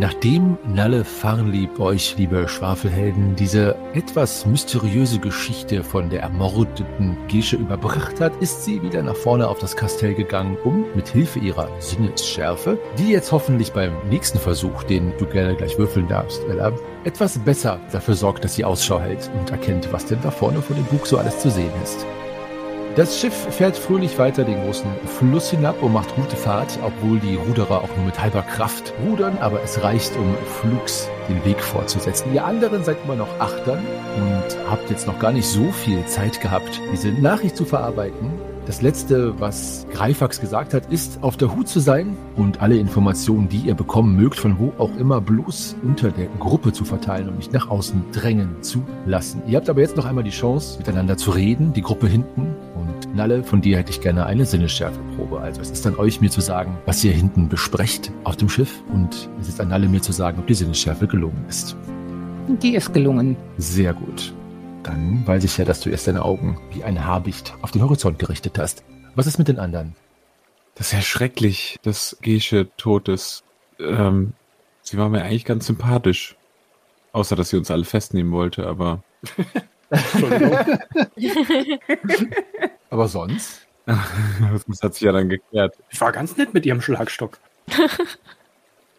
Nachdem Nalle Farnlieb euch, liebe Schwafelhelden, diese etwas mysteriöse Geschichte von der ermordeten Gesche überbracht hat, ist sie wieder nach vorne auf das Kastell gegangen, um mit Hilfe ihrer Sinnesschärfe, die jetzt hoffentlich beim nächsten Versuch, den du gerne gleich würfeln darfst, Ella, etwas besser dafür sorgt, dass sie Ausschau hält und erkennt, was denn da vorne vor dem Bug so alles zu sehen ist. Das Schiff fährt fröhlich weiter den großen Fluss hinab und macht gute Fahrt, obwohl die Ruderer auch nur mit halber Kraft rudern, aber es reicht, um flugs den Weg fortzusetzen. Ihr anderen seid immer noch Achtern und habt jetzt noch gar nicht so viel Zeit gehabt, diese Nachricht zu verarbeiten. Das letzte, was Greifax gesagt hat, ist, auf der Hut zu sein und alle Informationen, die ihr bekommen mögt, von wo auch immer, bloß unter der Gruppe zu verteilen und nicht nach außen drängen zu lassen. Ihr habt aber jetzt noch einmal die Chance, miteinander zu reden, die Gruppe hinten Nalle, von dir hätte ich gerne eine Sinnesschärfeprobe. Also es ist an euch, mir zu sagen, was ihr hinten besprecht auf dem Schiff und es ist an Nalle, mir zu sagen, ob die Sinnesschärfe gelungen ist. Die ist gelungen. Sehr gut. Dann weiß ich ja, dass du erst deine Augen wie ein Habicht auf den Horizont gerichtet hast. Was ist mit den anderen? Das ist ja schrecklich, dass Gesche tot ist. Ähm, sie war mir eigentlich ganz sympathisch. Außer, dass sie uns alle festnehmen wollte, aber. Aber sonst? das hat sich ja dann geklärt. Ich war ganz nett mit ihrem Schlagstock.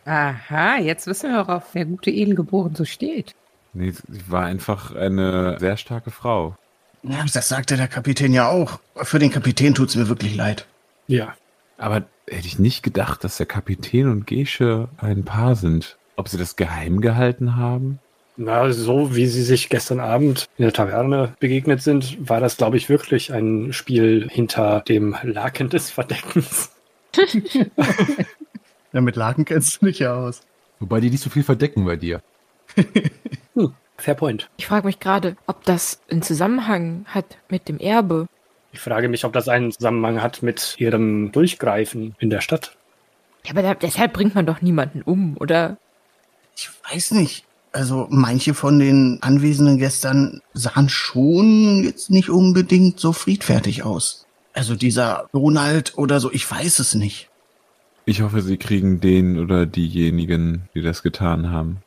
Aha, jetzt wissen wir, worauf der gute Edelgeboren so steht. Nee, sie war einfach eine sehr starke Frau. Ja, das sagte der Kapitän ja auch. Für den Kapitän tut's mir wirklich leid. Ja. Aber hätte ich nicht gedacht, dass der Kapitän und Gesche ein Paar sind. Ob sie das geheim gehalten haben? Na, so wie sie sich gestern Abend in der Taverne begegnet sind, war das, glaube ich, wirklich ein Spiel hinter dem Laken des Verdeckens. Ja, mit Laken kennst du dich ja aus. Wobei die nicht so viel verdecken bei dir. Hm, fair point. Ich frage mich gerade, ob das einen Zusammenhang hat mit dem Erbe. Ich frage mich, ob das einen Zusammenhang hat mit ihrem Durchgreifen in der Stadt. Ja, aber deshalb bringt man doch niemanden um, oder? Ich weiß nicht. Also manche von den Anwesenden gestern sahen schon jetzt nicht unbedingt so friedfertig aus. Also dieser Donald oder so, ich weiß es nicht. Ich hoffe, sie kriegen den oder diejenigen, die das getan haben.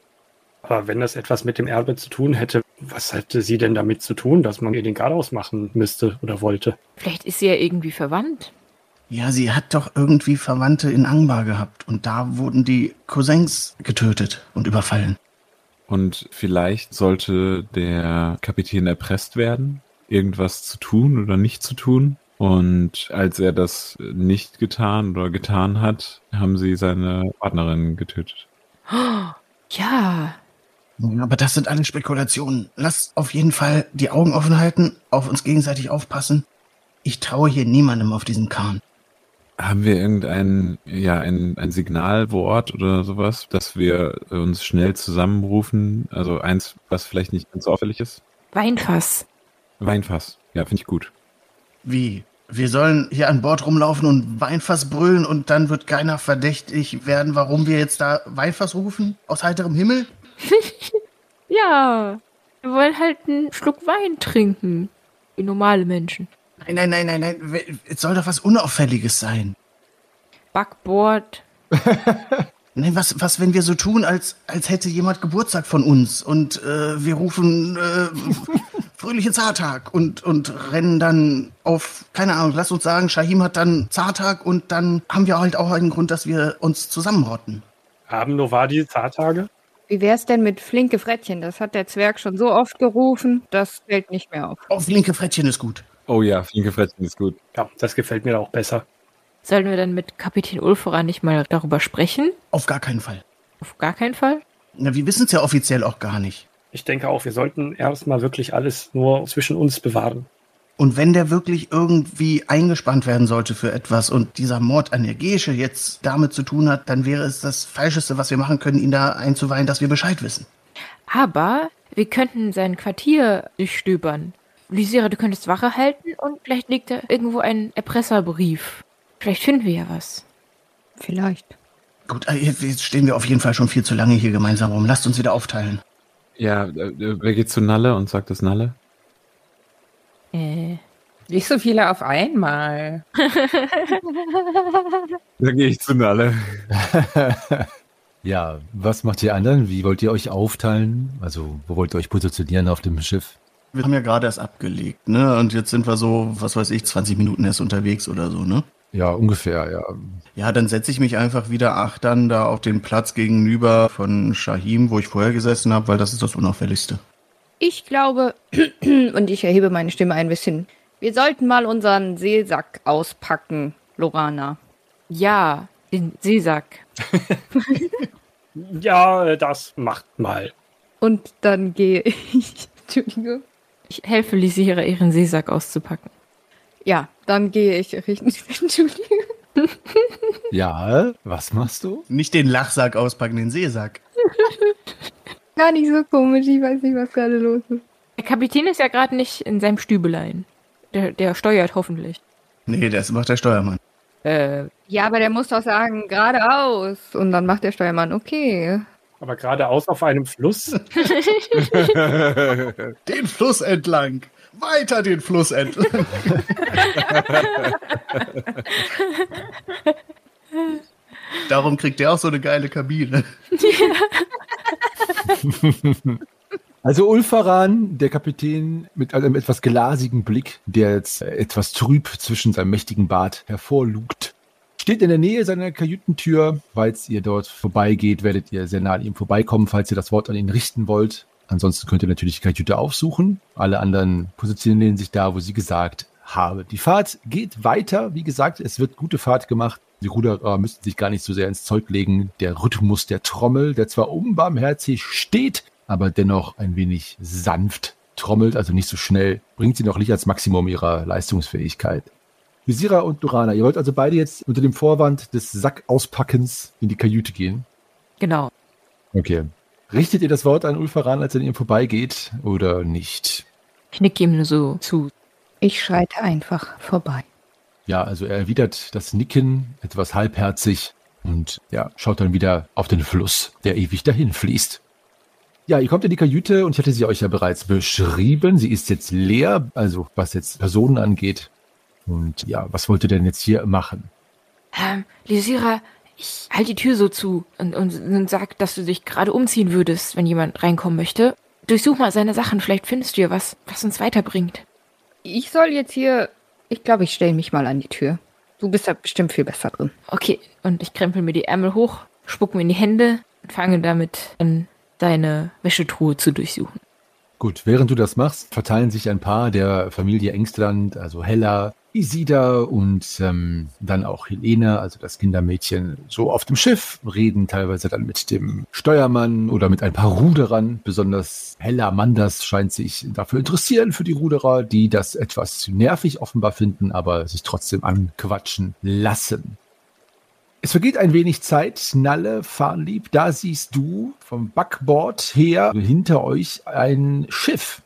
Aber wenn das etwas mit dem Erbe zu tun hätte, was hätte sie denn damit zu tun, dass man ihr den Garaus machen müsste oder wollte? Vielleicht ist sie ja irgendwie verwandt. Ja, sie hat doch irgendwie Verwandte in Angbar gehabt und da wurden die Cousins getötet und überfallen. Und vielleicht sollte der Kapitän erpresst werden, irgendwas zu tun oder nicht zu tun. Und als er das nicht getan oder getan hat, haben sie seine Partnerin getötet. Ja, Aber das sind alle Spekulationen. Lass auf jeden Fall die Augen offen halten, auf uns gegenseitig aufpassen. Ich traue hier niemandem auf diesem Kahn. Haben wir irgendein, ja, ein, ein Signalwort oder sowas, dass wir uns schnell zusammenrufen? Also eins, was vielleicht nicht ganz so auffällig ist? Weinfass. Weinfass. Ja, finde ich gut. Wie? Wir sollen hier an Bord rumlaufen und Weinfass brüllen und dann wird keiner verdächtig werden, warum wir jetzt da Weinfass rufen? Aus heiterem Himmel? Ja, wir wollen halt einen Schluck Wein trinken. Wie normale Menschen. Nein, nein, nein, nein, nein. Es soll doch was Unauffälliges sein. Backboard. Nein, was, was, wenn wir so tun, als, als hätte jemand Geburtstag von uns und äh, wir rufen äh, fröhlichen Zartag und, und rennen dann auf, keine Ahnung, lass uns sagen, Shahim hat dann Zartag und dann haben wir halt auch einen Grund, dass wir uns zusammenrotten. Haben Novadi Zartage? Wie wär's denn mit flinke Frettchen? Das hat der Zwerg schon so oft gerufen, das fällt nicht mehr auf. Auf linke Frettchen ist gut. Oh ja, flinke Frettchen ist gut. Ja, das gefällt mir auch besser. Sollen wir dann mit Kapitän Ulfera nicht mal darüber sprechen? Auf gar keinen Fall. Auf gar keinen Fall? Na, wir wissen es ja offiziell auch gar nicht. Ich denke auch, wir sollten erstmal wirklich alles nur zwischen uns bewahren. Und wenn der wirklich irgendwie eingespannt werden sollte für etwas und dieser Mord an der Gesche jetzt damit zu tun hat, dann wäre es das Falscheste, was wir machen können, ihn da einzuweihen, dass wir Bescheid wissen. Aber wir könnten sein Quartier durchstöbern. Lysira, du könntest Wache halten und vielleicht liegt da irgendwo ein Erpresserbrief. Vielleicht finden wir ja was. Vielleicht. Gut, äh, jetzt stehen wir auf jeden Fall schon viel zu lange hier gemeinsam rum. Lasst uns wieder aufteilen. Ja, äh, wer geht zu Nalle und sagt das Nalle? Äh. Nicht so viele auf einmal. Dann gehe ich zu Nalle. Ja, was macht ihr anderen? Wie wollt ihr euch aufteilen? Also, wo wollt ihr euch positionieren auf dem Schiff? Wir haben ja gerade erst abgelegt, ne? Und jetzt sind wir so, was weiß ich, 20 Minuten erst unterwegs oder so, ne? Ja, ungefähr, ja. Ja, dann setze ich mich einfach wieder achtern da auf den Platz gegenüber von Shahim, wo ich vorher gesessen habe, weil das ist das Unauffälligste. Ich glaube, und ich erhebe meine Stimme ein bisschen, wir sollten mal unseren Seelsack auspacken, Lorana. Ja, den Seesack. Ja, äh, das macht mal. Und dann gehe ich. Entschuldigung. Ich helfe Lisira, ihren Seesack auszupacken. Ja, dann gehe ich Richtung. Entschuldigung. Ja, was machst du? Nicht den Lachsack auspacken, den Seesack. Gar nicht so komisch, ich weiß nicht, was gerade los ist. Der Kapitän ist ja gerade nicht in seinem Stübelein. Der, der steuert hoffentlich. Nee, das macht der Steuermann. Äh, Ja, aber der muss doch sagen, geradeaus. Und dann macht der Steuermann, okay. Aber geradeaus auf einem Fluss. Den Fluss entlang. Weiter den Fluss entlang. Darum kriegt der auch so eine geile Kabine. Also Ulfaran, der Kapitän mit einem etwas glasigen Blick, der jetzt etwas trüb zwischen seinem mächtigen Bart hervorlugt, steht in der Nähe seiner Kajütentür. Falls ihr dort vorbeigeht, werdet ihr sehr nah an ihm vorbeikommen, falls ihr das Wort an ihn richten wollt. Ansonsten könnt ihr natürlich die Kajüte aufsuchen. Alle anderen positionieren sich da, wo sie gesagt haben. Die Fahrt geht weiter. Wie gesagt, es wird gute Fahrt gemacht. Die Ruderer müssten sich gar nicht so sehr ins Zeug legen. Der Rhythmus der Trommel, der zwar unbarmherzig steht, aber dennoch ein wenig sanft trommelt, also nicht so schnell, bringt sie noch nicht als Maximum ihrer Leistungsfähigkeit. Visira und Durana, ihr wollt also beide jetzt unter dem Vorwand des Sackauspackens in die Kajüte gehen? genau. Okay. Richtet ihr das Wort an Ulfaran, als er an ihm vorbeigeht, oder nicht? Ich nicke ihm nur so zu. Ich schreite einfach vorbei. Ja, also er erwidert das Nicken etwas halbherzig und ja, schaut dann wieder auf den Fluss, der ewig dahin fließt. Ja, ihr kommt in die Kajüte und ich hatte sie euch ja bereits beschrieben. Sie ist jetzt leer, also was jetzt Personen angeht. Und ja, was wollt ihr denn jetzt hier machen? Ähm, Lisira, ich halte die Tür so zu und, und, und sag, dass du dich gerade umziehen würdest, wenn jemand reinkommen möchte. Durchsuch mal seine Sachen, vielleicht findest du ja was, was uns weiterbringt. Ich soll jetzt hier. Ich glaube, ich stelle mich mal an die Tür. Du bist da bestimmt viel besser drin. Okay, und ich krempel mir die Ärmel hoch, spuck mir in die Hände und fange damit an, deine Wäschetruhe zu durchsuchen. Gut, während du das machst, verteilen sich ein paar der Familie Engstrand, also Hella, Isida und ähm, dann auch Helene, also das Kindermädchen, so auf dem Schiff, reden teilweise dann mit dem Steuermann oder mit ein paar Ruderern. Besonders Hella Manders scheint sich dafür interessieren, für die Ruderer, die das etwas nervig offenbar finden, aber sich trotzdem anquatschen lassen. Es vergeht ein wenig Zeit. Nalle, Fahnlieb, da siehst du vom Backboard her hinter euch ein Schiff.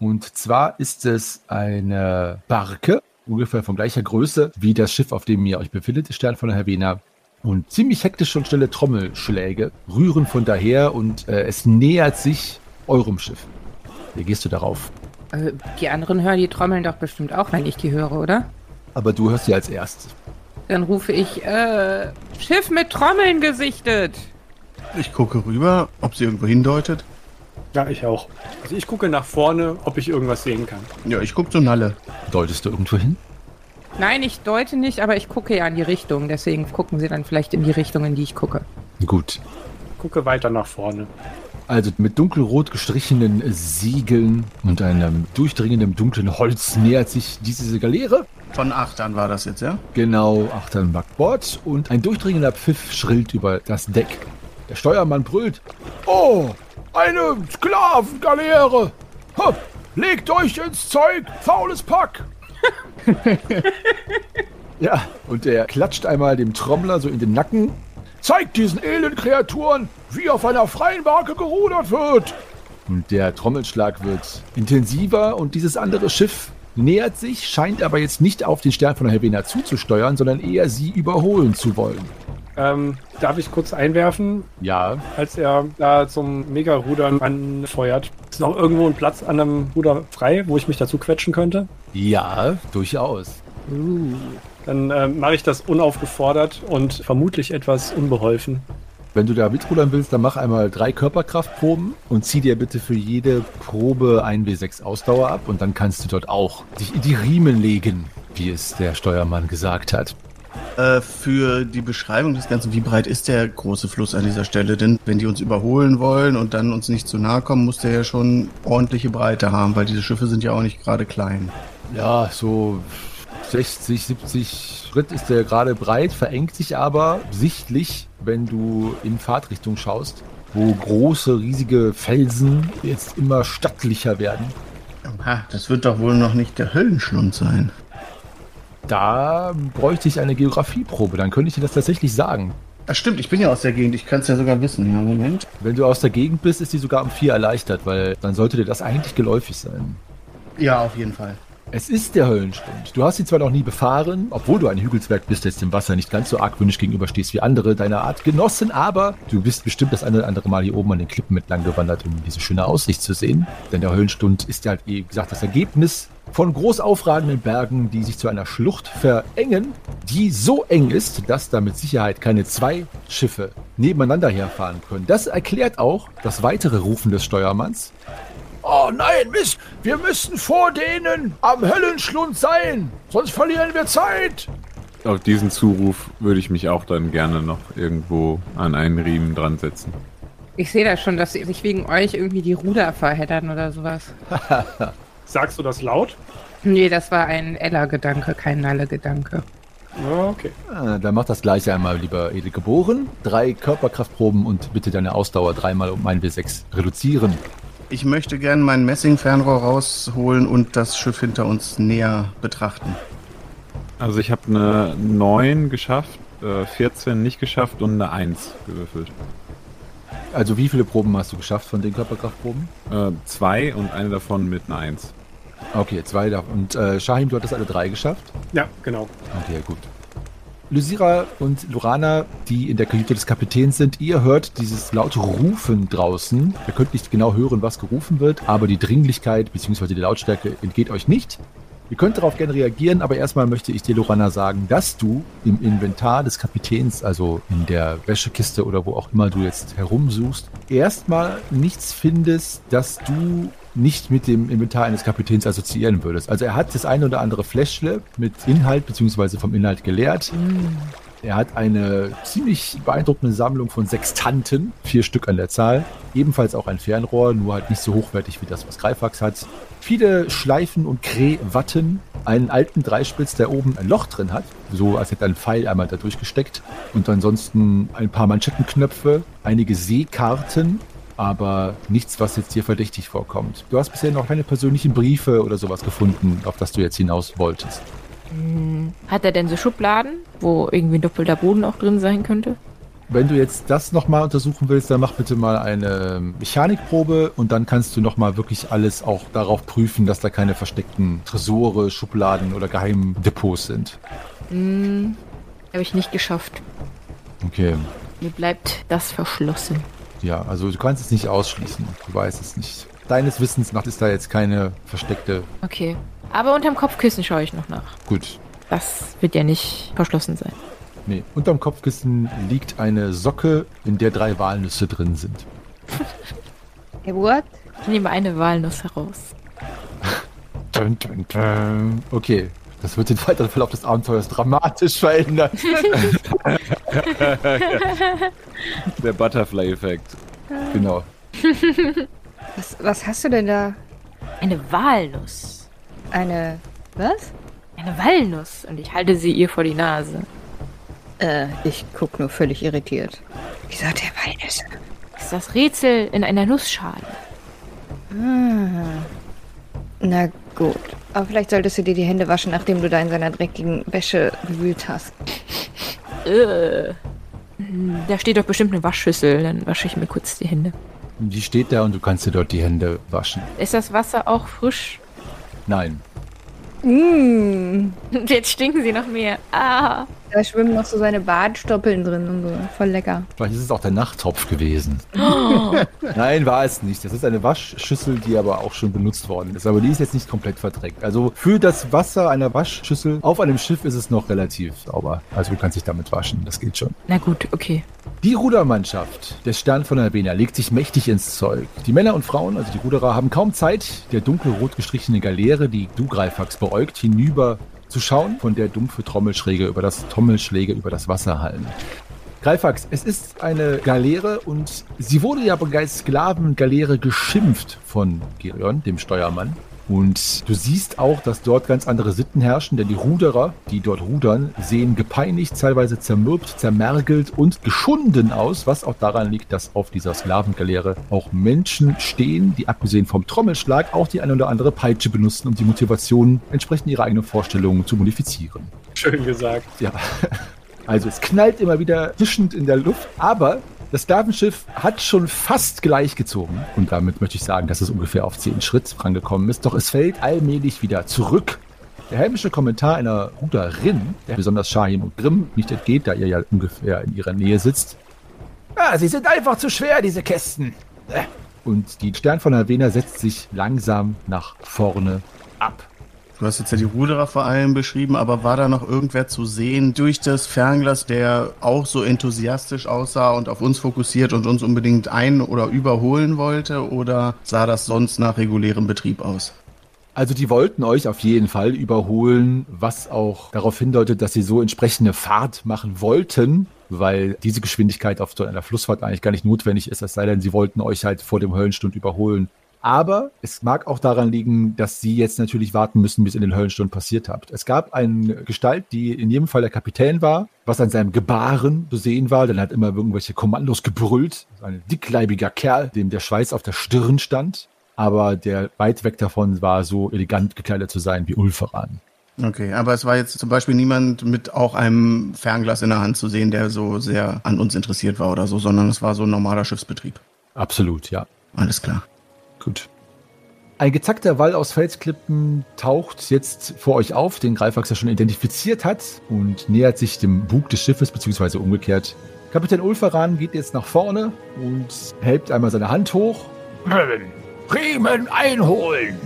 Und zwar ist es eine Barke, ungefähr von gleicher Größe wie das Schiff, auf dem ihr euch befindet, der Stern von der Havena. Und ziemlich hektische und schnelle Trommelschläge rühren von daher und äh, es nähert sich eurem Schiff. Wie gehst du darauf? Äh, die anderen hören die Trommeln doch bestimmt auch, wenn ich die höre, oder? Aber du hörst sie als erstes. Dann rufe ich, äh, Schiff mit Trommeln gesichtet. Ich gucke rüber, ob sie irgendwo hindeutet. Ja, ich auch. Also ich gucke nach vorne, ob ich irgendwas sehen kann. Ja, ich gucke zu Nalle. Deutest du irgendwo hin? Nein, ich deute nicht, aber ich gucke ja in die Richtung. Deswegen gucken sie dann vielleicht in die Richtung, in die ich gucke. Gut. Gucke weiter nach vorne. Also mit dunkelrot gestrichenen Siegeln und einem durchdringenden dunklen Holz nähert sich diese Galeere. Von Achtern war das jetzt, ja? Genau, achtern Backbord und ein durchdringender Pfiff schrillt über das Deck. Der Steuermann brüllt. Oh, eine Sklavengaleere! Ha, legt euch ins Zeug, faules Pack! ja, und er klatscht einmal dem Trommler so in den Nacken. Zeigt diesen elenden Kreaturen, wie auf einer freien Barke gerudert wird! Und der Trommelschlag wird intensiver und dieses andere Schiff nähert sich, scheint aber jetzt nicht auf den Stern von der Helvena zuzusteuern, sondern eher sie überholen zu wollen. Ähm, darf ich kurz einwerfen, Ja, als er da zum Mega-Rudern anfeuert? Ist noch irgendwo ein Platz an einem Ruder frei, wo ich mich dazu quetschen könnte? ja, durchaus. Dann äh, mache ich das unaufgefordert und vermutlich etwas unbeholfen. Wenn du da mitrudern willst, dann mach einmal drei Körperkraftproben und zieh dir bitte für jede Probe ein W6 Ausdauer ab und dann kannst du dort auch dich in die Riemen legen, wie es der Steuermann gesagt hat. Äh, für die Beschreibung des Ganzen, wie breit ist der große Fluss an dieser Stelle? Denn wenn die uns überholen wollen und dann uns nicht zu nahe kommen, muss der ja schon ordentliche Breite haben, weil diese Schiffe sind ja auch nicht gerade klein. Ja, so 60, 70 Schritt ist der gerade breit, verengt sich aber sichtlich, wenn du in Fahrtrichtung schaust, wo große, riesige Felsen jetzt immer stattlicher werden. Aha, das wird doch wohl noch nicht der Höllenschlund sein. Da bräuchte ich eine Geografieprobe, dann könnte ich dir das tatsächlich sagen. Das stimmt, ich bin ja aus der Gegend, ich kann es ja sogar wissen. Ja, Moment. Wenn du aus der Gegend bist, ist die sogar um vier erleichtert, weil dann sollte dir das eigentlich geläufig sein. Ja, auf jeden Fall. Es ist der Höllenstund. Du hast sie zwar noch nie befahren, obwohl du ein Hügelswerk bist, jetzt dem Wasser nicht ganz so argwöhnisch gegenüberstehst wie andere deiner Art Genossen, aber du bist bestimmt das eine oder andere Mal hier oben an den Klippen entlang gewandert, um diese schöne Aussicht zu sehen. Denn der Höllenstund ist ja wie gesagt, das Ergebnis von groß aufragenden Bergen, die sich zu einer Schlucht verengen, die so eng ist, dass da mit Sicherheit keine zwei Schiffe nebeneinander herfahren können. Das erklärt auch das weitere Rufen des Steuermanns, Oh nein, Miss, wir müssen vor denen am Höllenschlund sein, sonst verlieren wir Zeit. Auf diesen Zuruf würde ich mich auch dann gerne noch irgendwo an einen Riemen dran setzen. Ich sehe da schon, dass sich wegen euch irgendwie die Ruder verheddern oder sowas. Sagst du das laut? Nee, das war ein Ella-Gedanke, kein Nalle-Gedanke. Okay. Ah, dann mach das gleiche einmal, lieber Edelgeboren. Drei Körperkraftproben und bitte deine Ausdauer dreimal um ein W6 reduzieren. Ich möchte gerne mein Messingfernrohr rausholen und das Schiff hinter uns näher betrachten. Also ich habe eine 9 geschafft, äh, 14 nicht geschafft und eine 1 gewürfelt. Also wie viele Proben hast du geschafft von den Körperkraftproben? Äh, zwei und eine davon mit einer 1. Okay, zwei davon. Und äh, Shahim, du hattest alle drei geschafft? Ja, genau. Okay, gut. Lysira und Lorana, die in der Kajüte des Kapitäns sind, ihr hört dieses laute Rufen draußen. Ihr könnt nicht genau hören, was gerufen wird, aber die Dringlichkeit bzw. die Lautstärke entgeht euch nicht. Ihr könnt darauf gerne reagieren, aber erstmal möchte ich dir, Lorana, sagen, dass du im Inventar des Kapitäns, also in der Wäschekiste oder wo auch immer du jetzt herumsuchst, erstmal nichts findest, dass du nicht mit dem Inventar eines Kapitäns assoziieren würdest. Also er hat das eine oder andere Fläschle mit Inhalt bzw. vom Inhalt geleert. Er hat eine ziemlich beeindruckende Sammlung von Sextanten, vier Stück an der Zahl. Ebenfalls auch ein Fernrohr, nur halt nicht so hochwertig wie das, was Greifax hat. Viele Schleifen und Krehwatten, einen alten Dreispitz, der oben ein Loch drin hat, so als hätte ein Pfeil einmal da durchgesteckt. Und ansonsten ein paar Manschettenknöpfe, einige Seekarten, aber nichts, was jetzt hier verdächtig vorkommt. Du hast bisher noch keine persönlichen Briefe oder sowas gefunden, auf das du jetzt hinaus wolltest. Hat er denn so Schubladen, wo irgendwie ein doppelter Boden auch drin sein könnte? Wenn du jetzt das nochmal untersuchen willst, dann mach bitte mal eine Mechanikprobe und dann kannst du nochmal wirklich alles auch darauf prüfen, dass da keine versteckten Tresore, Schubladen oder Geheimdepots sind. Hm, habe ich nicht geschafft. Okay. Mir bleibt das verschlossen. Ja, also du kannst es nicht ausschließen. Du weißt es nicht. Deines Wissens nach ist da jetzt keine versteckte. Okay. Aber unterm Kopfkissen schaue ich noch nach. Gut. Das wird ja nicht verschlossen sein. Nee. Unterm Kopfkissen liegt eine Socke, in der drei Walnüsse drin sind. Hey, what? Ich nehme eine Walnuss heraus. Dun, dun, dun. Okay. Das wird den weiteren Verlauf des Abenteuers dramatisch verändern. Der Butterfly-Effekt. genau. Was, was hast du denn da? Eine Walnuss. Eine. Was? Eine Walnuss. Und ich halte sie ihr vor die Nase. Äh, ich guck nur völlig irritiert. Wieso hat der Walnüsse? Das ist das Rätsel in einer Nussschale. Ah. Na gut. Aber vielleicht solltest du dir die Hände waschen, nachdem du da in seiner dreckigen Wäsche gewühlt hast. Äh. Da steht doch bestimmt eine Waschschüssel. Dann wasche ich mir kurz die Hände. Die steht da und du kannst dir dort die Hände waschen. Ist das Wasser auch frisch? Nein. Mmh. Jetzt stinken sie noch mehr. Ah. Da schwimmen noch so seine Badstoppeln drin und so. Voll lecker. Vielleicht ist es auch der Nachttopf gewesen. Nein, war es nicht. Das ist eine Waschschüssel, die aber auch schon benutzt worden ist. Aber die ist jetzt nicht komplett verdreckt. Also für das Wasser einer Waschschüssel auf einem Schiff ist es noch relativ sauber. Also du kannst dich damit waschen. Das geht schon. Na gut, okay. Die Rudermannschaft des Stern von Albena legt sich mächtig ins Zeug. Die Männer und Frauen, also die Ruderer, haben kaum Zeit, der dunkelrot gestrichene Galeere, die du Greifax beäugt, hinüber zu schauen, von der dumpfe Trommelschläge über das Trommelschläge über das Wasser hallen. Greifax, es ist eine Galeere und sie wurde ja bereits Sklavengaleere geschimpft von Gerion, dem Steuermann. Und du siehst auch, dass dort ganz andere Sitten herrschen, denn die Ruderer, die dort rudern, sehen gepeinigt, teilweise zermürbt, zermergelt und geschunden aus, was auch daran liegt, dass auf dieser Sklavengaleere auch Menschen stehen, die abgesehen vom Trommelschlag auch die eine oder andere Peitsche benutzen, um die Motivation entsprechend ihrer eigenen Vorstellungen zu modifizieren. Schön gesagt. Ja. Also es knallt immer wieder zischend in der Luft, aber das Sklavenschiff hat schon fast gleich gezogen. Und damit möchte ich sagen, dass es ungefähr auf 10 Schritt rangekommen ist. Doch es fällt allmählich wieder zurück. Der hämische Kommentar einer Ruderin, der besonders Shahim und Grimm nicht entgeht, da ihr ja ungefähr in ihrer Nähe sitzt. Ah, sie sind einfach zu schwer, diese Kästen. Und die Stern von Havena setzt sich langsam nach vorne ab. Du hast jetzt ja die Ruderer vor allem beschrieben, aber war da noch irgendwer zu sehen durch das Fernglas, der auch so enthusiastisch aussah und auf uns fokussiert und uns unbedingt ein- oder überholen wollte? Oder sah das sonst nach regulärem Betrieb aus? Also die wollten euch auf jeden Fall überholen, was auch darauf hindeutet, dass sie so entsprechende Fahrt machen wollten, weil diese Geschwindigkeit auf so einer Flussfahrt eigentlich gar nicht notwendig ist, es sei denn, sie wollten euch halt vor dem Höllenstund überholen. Aber es mag auch daran liegen, dass sie jetzt natürlich warten müssen, bis in den Höllenstunden passiert habt. Es gab eine Gestalt, die in jedem Fall der Kapitän war, was an seinem Gebaren zu sehen war. Dann hat immer irgendwelche Kommandos gebrüllt. Ein dickleibiger Kerl, dem der Schweiß auf der Stirn stand. Aber der weit weg davon war, so elegant gekleidet zu sein wie Ulferan. Okay, aber es war jetzt zum Beispiel niemand mit auch einem Fernglas in der Hand zu sehen, der so sehr an uns interessiert war oder so, sondern es war so ein normaler Schiffsbetrieb. Absolut, ja. Alles klar. Gut. Ein gezackter Wall aus Felsklippen taucht jetzt vor euch auf, den Greifwachs ja schon identifiziert hat und nähert sich dem Bug des Schiffes, beziehungsweise umgekehrt. Kapitän Ulferan geht jetzt nach vorne und hält einmal seine Hand hoch. Riemen einholen!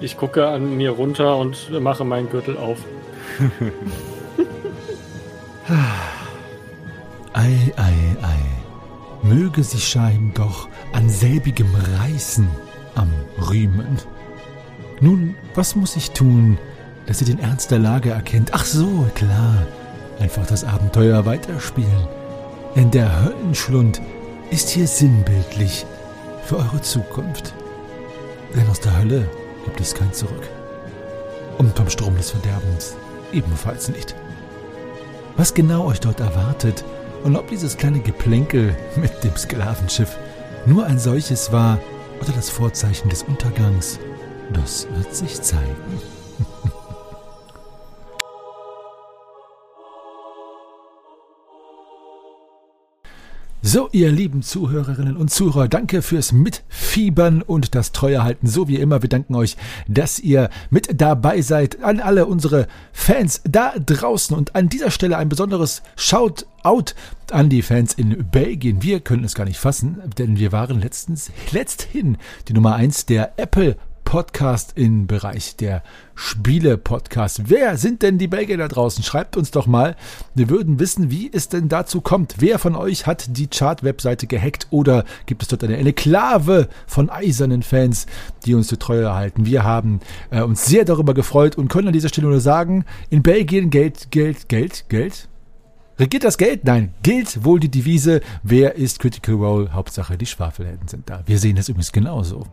Ich gucke an mir runter und mache meinen Gürtel auf. ei, ei, ei. Möge sich Schein doch an selbigem reißen am Riemen. Nun, was muss ich tun, dass ihr den Ernst der Lage erkennt? Ach so, klar. Einfach das Abenteuer weiterspielen. Denn der Höllenschlund ist hier sinnbildlich für eure Zukunft. Denn aus der Hölle gibt es kein Zurück. Und vom Strom des Verderbens ebenfalls nicht. Was genau euch dort erwartet und ob dieses kleine Geplänkel mit dem Sklavenschiff nur ein solches war oder das Vorzeichen des Untergangs, das wird sich zeigen. So, ihr lieben Zuhörerinnen und Zuhörer, danke fürs Mitfiebern und das Treuehalten. So wie immer, wir danken euch, dass ihr mit dabei seid. An alle unsere Fans da draußen und an dieser Stelle ein besonderes Shoutout an die Fans in Belgien. Wir können es gar nicht fassen, denn wir waren letztens, letzthin die Nummer eins der Apple Podcast im Bereich der Spiele-Podcast. Wer sind denn die Belgier da draußen? Schreibt uns doch mal. Wir würden wissen, wie es denn dazu kommt. Wer von euch hat die Chart-Webseite gehackt oder gibt es dort eine Enklave von eisernen Fans, die uns die Treue halten? Wir haben äh, uns sehr darüber gefreut und können an dieser Stelle nur sagen, in Belgien Geld, Geld, Geld, Geld. Regiert das Geld? Nein, gilt wohl die Devise, wer ist Critical Role? Hauptsache, die Schwafelhelden sind da. Wir sehen das übrigens genauso.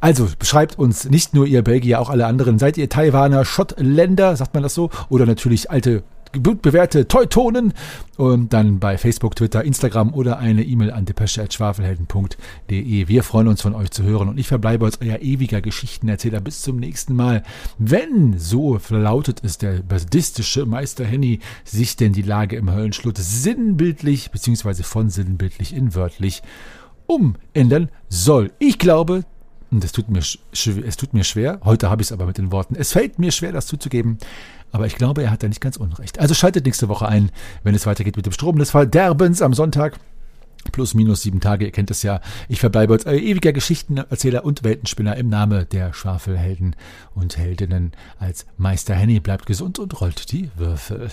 Also beschreibt uns nicht nur ihr Belgier, auch alle anderen. Seid ihr Taiwaner, Schottländer, sagt man das so? Oder natürlich alte bewährte Teutonen und dann bei Facebook, Twitter, Instagram oder eine E-Mail an depesche.schwafelhelden.de. Wir freuen uns von euch zu hören und ich verbleibe als euer ewiger Geschichtenerzähler bis zum nächsten Mal. Wenn, so lautet es der basistische Meister Henny, sich denn die Lage im Höllenschlut sinnbildlich beziehungsweise von sinnbildlich in wörtlich umändern soll. Ich glaube, und es tut mir, es tut mir schwer, heute habe ich es aber mit den Worten, es fällt mir schwer, das zuzugeben, aber ich glaube, er hat da nicht ganz unrecht. Also schaltet nächste Woche ein, wenn es weitergeht mit dem Strom des Verderbens am Sonntag. Plus minus sieben Tage, ihr kennt es ja. Ich verbleibe als euer ewiger Geschichtenerzähler und Weltenspinner im Namen der Schwafelhelden und Heldinnen als Meister Henny. Bleibt gesund und rollt die Würfel.